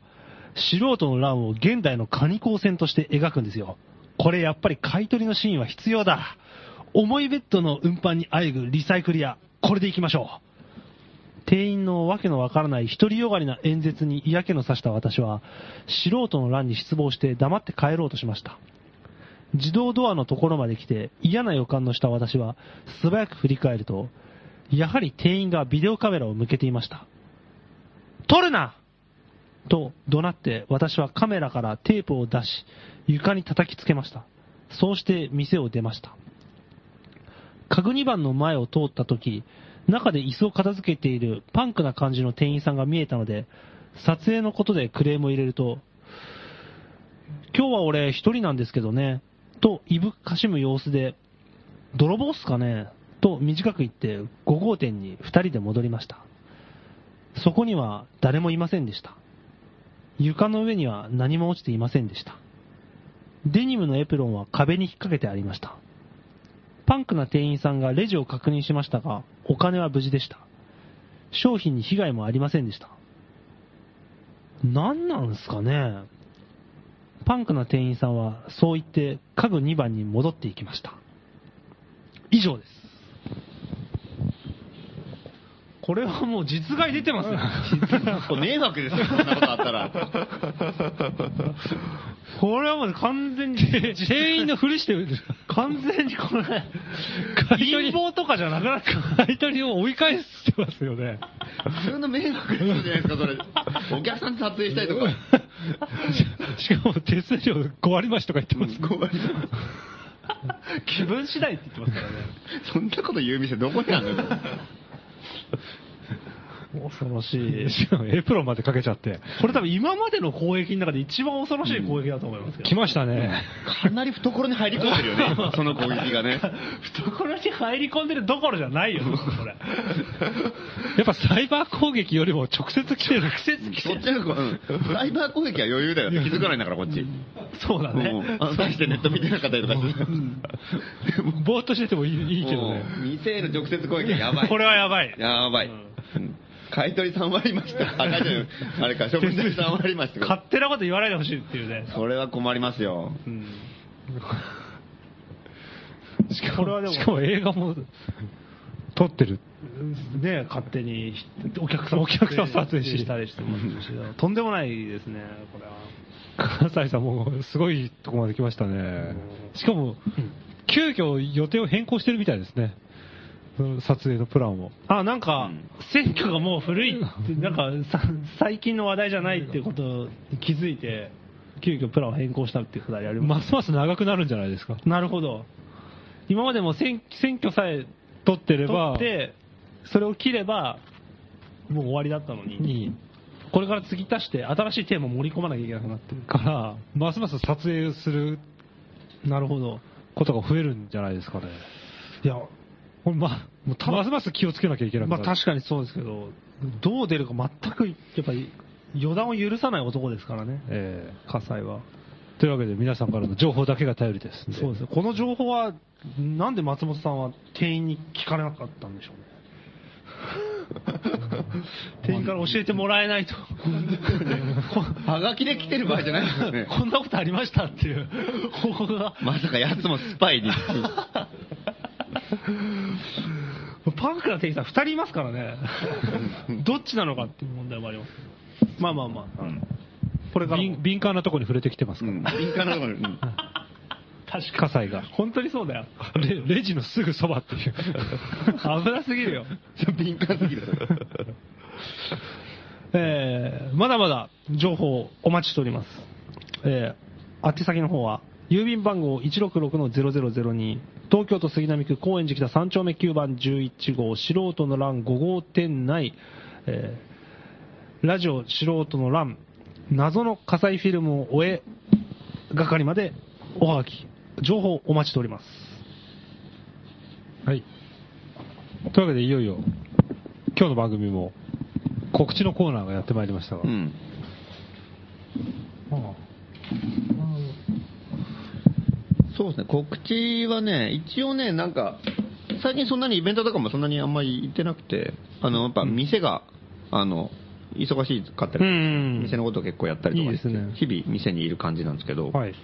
素人の乱を現代のカニ光線として描くんですよ。これやっぱり買い取りのシーンは必要だ。重いベッドの運搬にあえぐリサイクル屋。これで行きましょう。店員のわけのわからない独りよがりな演説に嫌気のさした私は、素人の乱に失望して黙って帰ろうとしました。自動ドアのところまで来て嫌な予感のした私は素早く振り返ると、やはり店員がビデオカメラを向けていました。撮るなと怒鳴って私はカメラからテープを出し床に叩きつけました。そうして店を出ました。家具2番の前を通った時、中で椅子を片付けているパンクな感じの店員さんが見えたので、撮影のことでクレームを入れると、今日は俺一人なんですけどね、といぶかしむ様子で、泥棒っすかね？と短く言って5号店に2人で戻りました。そこには誰もいませんでした。床の上には何も落ちていませんでした。デニムのエプロンは壁に引っ掛けてありました。パンクな店員さんがレジを確認しましたが、お金は無事でした。商品に被害もありませんでした。何なんすかねパンクな店員さんはそう言って家具2番に戻っていきました。以上です。これはもう実害出てますね。迷惑ですよ、そんなことあったら。これはもう完全に、店員のふりしてる。完全にこれ、陰謀とかじゃなくなって買い取りを追い返してますよね。普通の迷惑ですじゃないですか、それ。お客さん撮影したいとか。しかも手数料5割増しとか言ってます。5割 気分次第って言ってますからね。そんなこと言う店どこにあるの？よ。恐ろしい。しかもエプロンまでかけちゃって。これ多分今までの攻撃の中で一番恐ろしい攻撃だと思いますけど。来ましたね。かなり懐に入り込んでるよね、今 その攻撃がね。懐に入り込んでるどころじゃないよ、これ。やっぱサイバー攻撃よりも直接来てる。直接来そっちの方が、うん。サイバー攻撃は余裕だよ。気づかないんだから、こっち。そうだね。うん大してネット見てなかったりとかする。ぼーっとしててもいいいいけどね。もう店への直接攻撃はやばい。これはやばい。やばい。うん買い取り3割増しとか、あ、れか、処分代3割増しとか。勝手なこと言わないでほしいっていうね。それは困りますよ。うんしかもも、しかも映画も撮ってる。ね勝手にお客さんお客さん撮影ししたりしてますしとんでもないですね、これは。関西さんもすごいとこまで来ましたね。しかも、急遽予定を変更してるみたいですね。その撮影のプランを。あ、なんか、選挙がもう古いって、なんかさ、最近の話題じゃないってことに気づいて、急遽プランを変更したっていうくだりありまますます長くなるんじゃないですか。す。なるほど。今までも選選挙さえ撮ってれ取ばっ、て、それを切れば、もう終わりだったのに、に、これから継ぎ足して新しいテーマを盛り込まなきゃいけなくなってる。から、ますます撮影するなるほど。ことが増えるんじゃないですかね。いや、これま、もうますます気をつけなきゃいけなくなる。まあ確かにそうですけど、どう出るか全く、やっぱり予断を許さない男ですからね、え葛西は。えというわけで皆さんからの情報だけが頼りです。そうですね。この情報は、なんで松本さんは店員に聞かれなかったんでしょうね。店員から教えてもらえないと。はがきで来てる場合じゃないですよね。こんなことありましたっていう報告が。まさか奴もスパイに。パンクな店員さん2人いますからね。どっちなのかっていう問題もあります。まあまあまあ。これからも敏敏感なところに触れてきてますか？ら。うん敏感なところにうん確か火災が。本当にそうだよ。レレジのすぐそばっていう。危なすぎるよ。敏感すぎる。えーまだまだ情報お待ちしております。えー、宛先の方は、郵便番号166-0002、東京都杉並区高円寺北3丁目9番11号、素人の欄5号店内、えーラジオ素人の欄、謎の火災フィルムを終え、係までおはがき、情報お待ちしております。はい。というわけでいよいよ、今日の番組も告知のコーナーがやってまいりましたが。うん。そうですね、告知はね、一応ね、なんか、最近そんなにイベントとかもそんなにあんまり行ってなくて、あの、やっぱ店が、あの、忙しかったり、うん店のことを結構やったりとかしてね日々店にいる感じなんですけど、はい。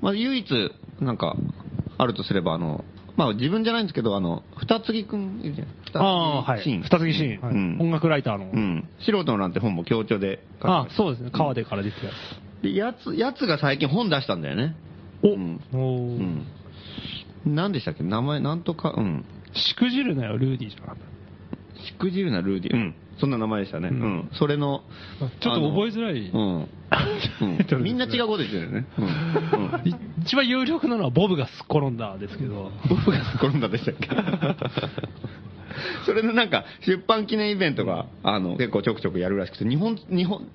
まあ、唯一、なんか、あるとすれば、あの、まあ、自分じゃないんですけど、あの、二継ぎくんいるじゃん。二継ぎ。シーン二つぎシーン、はいうん音楽ライターの。うん。素人のなんて本も強調で書いてあそうですね。川でから出てたやで、やつ、やつが最近本出したんだよね。おうん。つ。おうーん。何でしたっけ？名前、なんとか、うん。しくじるなよ、ルーディーじゃなかっしくじるなルーディ。うん。そんな名前でしたね。ううんん。それの、ちょっと覚えづらい。うん。うん。みんな違うこと言ってるよね。うん。一番有力なのはボブがすっ転んだですけど。僕が転んだでしたっけ？それのなんか、出版記念イベントが、あの、結構ちょくちょくやるらしくて、日本、日本、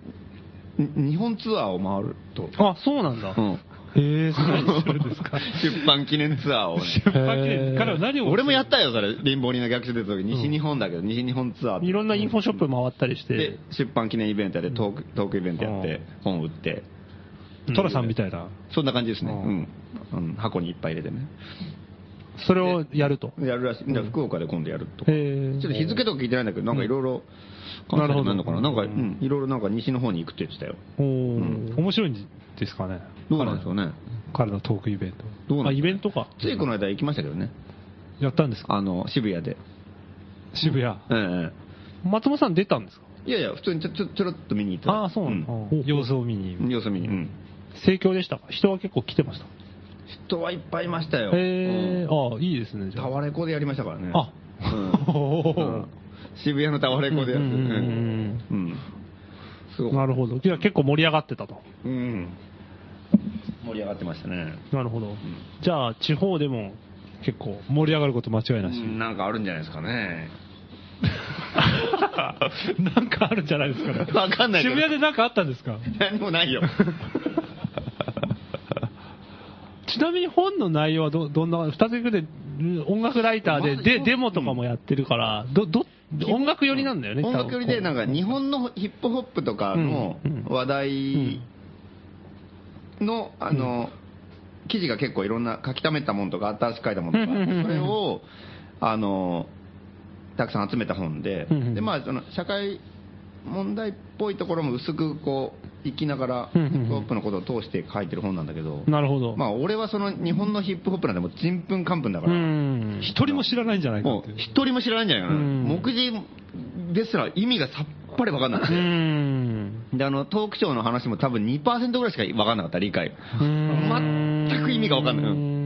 に日本ツアーを回ると。あ、そうなんだ。うん。へえ、それ何するんですか 出版記念ツアーをね。出版記念彼は何を？俺もやったよ、それ。貧乏人の逆襲出た時、西日本だけど、西日本ツアーっていろんなインフォショップ回ったりしてで、、出版記念イベントやって、トーク、トークイベントやって、本売って。トラさんみたいな。そんな感じですね。ううんん。うん箱にいっぱい入れてね。それをやると。やるらしい。じゃあ福岡で今度やるとちょっと日付とか聞いてないんだけど、なんかいろいろ、なるほどなのかな？なんか、うん、いろいろなんか西の方に行くって言ってたよ。おー面白いんですかね？どうなんでしょうね？彼のトークイベント。あ、どうなんイベントか。ついこの間行きましたけどね。やったんですか？あの、渋谷で。渋谷。え松本さん出たんですか？えいやいや、普通にちょ、ちょ、ちょろっと見に行った。ああ、そうなんだ。うん様子を見に。様子見に。うん。盛況でしたか？人は結構来てました？人はいっぱいいましたよ。へえ、うんああ、いいですね、じゃあ。タワレコでやりましたからね。あ、渋谷のタワレコでやって、うんうんうん。なるほど。じゃあ結構盛り上がってたと。うん。盛り上がってましたね。なるほど。じゃあ、地方でも結構。盛り上がること間違いなし。うん なんかあるんじゃないですかね。なんかあるんじゃないですかね。わかんない渋谷でなんかあったんですか？何もないよ。ちなみに本の内容はどどんな、二つ行くでうん音楽ライターで、で、まあデモとかもやってるから、ど、ど、音楽寄りなんだよね、音楽寄りで、なんか、か日本のヒップホップとかの話題の、あの、記事が結構いろんな書き溜めたものとか、新しく書いたものとか、それを、あの、たくさん集めた本でで、まあ、その、社会問題っぽいところも薄くこう、生きながら、ヒップホップのことを通して書いてる本なんだけど、なるほど。まあ、俺はその日本のヒップホップなんてもうちんぷんかんぷんだかうら、ん。一人も知らないんじゃないかってもう。一人も知らないんじゃないかな。うん目次ですら意味がさっぱりわかんなくうて。ん。で、あの、トークショーの話も多分2%ぐらいしかわかんなかった、理解。全く意味がわかんない。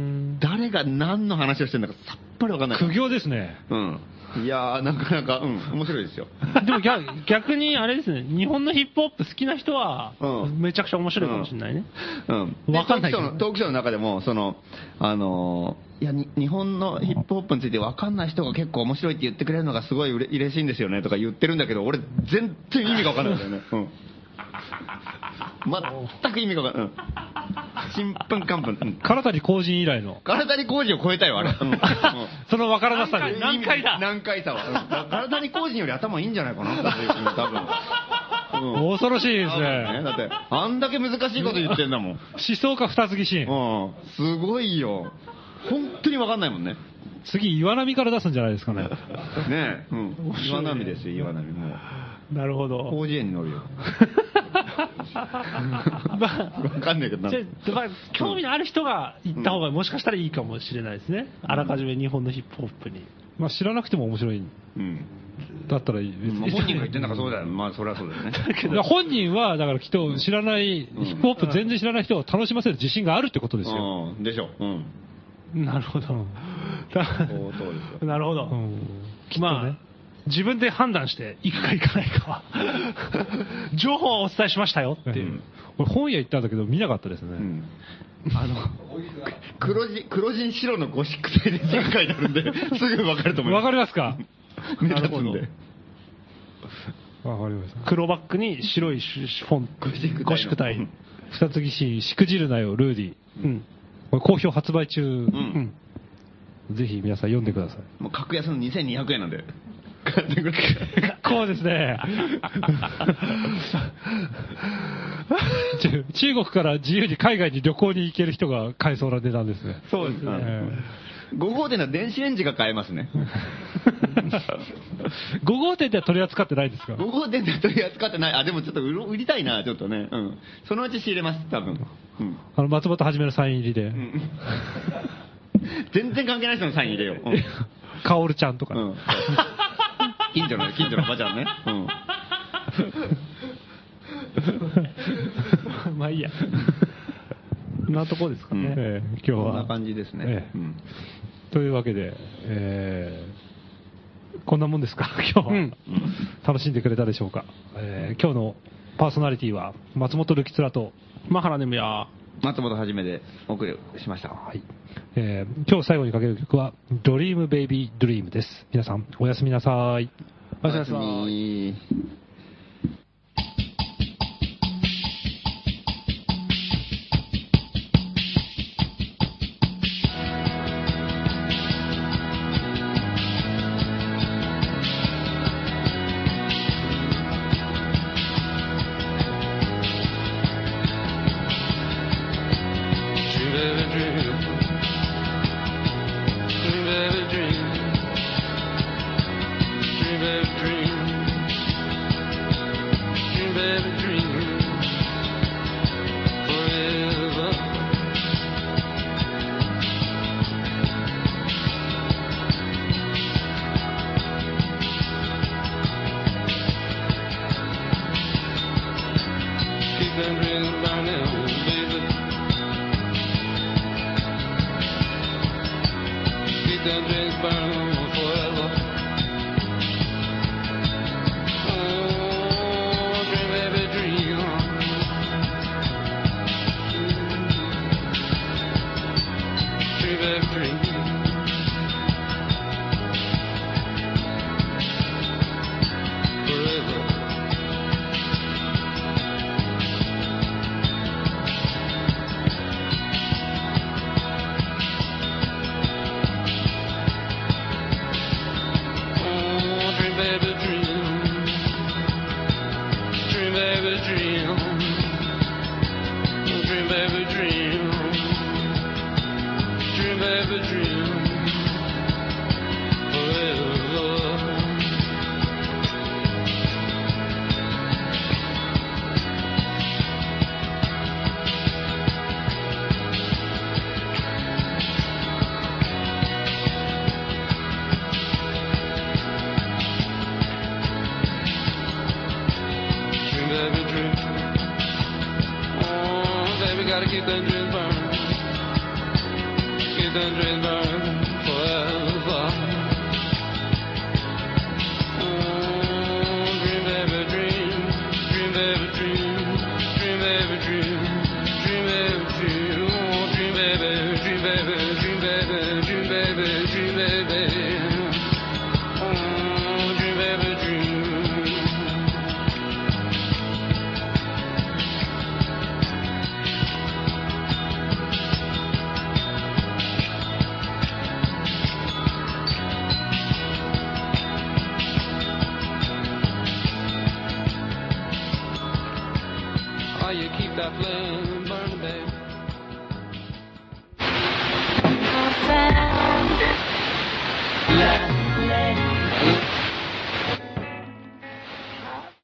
うん誰が何の話をしてるんだかさっぱりわかんない。苦行ですね。うん。いやー、なかなか、うん、面白いですよ。でも逆逆にあれですね、日本のヒップホップ好きな人はう、んめちゃくちゃ面白いかもしれないね。うん。で わかんないけどトークショーの、トークショーの中でも、その、あのーいや、に日本のヒップホップについてわかんない人が結構面白いって言ってくれるのがすごいうれ嬉しいんですよねとか言ってるんだけど、俺全然意味がわかんないんだよね。うん。全く意味がわかんない。うん。ちんぷんかんぷん。うん。唐谷公人以来の。体に工事を超えたよ、あれ。その分からなさに。何回だ？難解さは。うん体に工事より頭いいんじゃないかな、多分。うん恐ろしいですねね。だって、あんだけ難しいこと言ってんだもん。思想家二月シーン。うん。すごいよ。本当にわかんないもんね。次、岩波から出すんじゃないですかね。ねえ。うん。岩波ですよ、岩波。もう。なるほど。広辞苑に乗るよ。まわかんないけどな。じゃあまあ興味のある人が行った方がもしかしたらいいかもしれないですね。あらかじめ日本のヒップホップに。まあ知らなくても面白い。うん。だったらいい。別にまあ本人が言ってんだからそうだよ。まあ、そりゃそうだよね。いや本人は、だからきっと知らない、ヒップホップ全然知らない人を楽しませる自信があるってことですよ。うん。でしょ。うん。なるほど。なるほど。うんまあ、自分で判断して行くか行かないかは。情報はお伝えしましたよっていう。俺本屋行ったんだけど見なかったですね。うん。あの、黒字、黒字に白のゴシック体で字が書いてあるんで、すぐわかると思います。わかりますか？目立つんで。わかりました。黒バックに白いフォント、ゴシク体。二月シーン、しくじるなよ、ルーディ。うん。これ好評発売中。うん。ぜひ皆さん読んでください。もう格安の2200円なんで。買ってくれ。こうですね。中 中国から自由に海外に旅行に行ける人が買えそうな値段ですね。そうですね。え5号店の電子レンジが買えますね。え5号店では取り扱ってないですか？5号店で取り扱ってない。あ、でもちょっと売りたいな、ちょっとね。うん。そのうち仕入れます、多分。うん。あの、松本はじめのサイン入りで。うん 全然関係ない人のサイン入れよう。うんカオルちゃんとか。うん。近所の、近所のおばちゃんね。うん。まあいいや。なとこですかね。ええ今日は。こんな感じですね。ええうんというわけで、えーこんなもんですか、今日は、うん楽しんでくれたでしょうか？えー今日のパーソナリティは、松本るきつらと、マハラネムや。松本はじめでお送りしました。はいえー今日最後にかける曲は、ドリームベイビードリームです。皆さん、おやすみなさい。おやすみなさい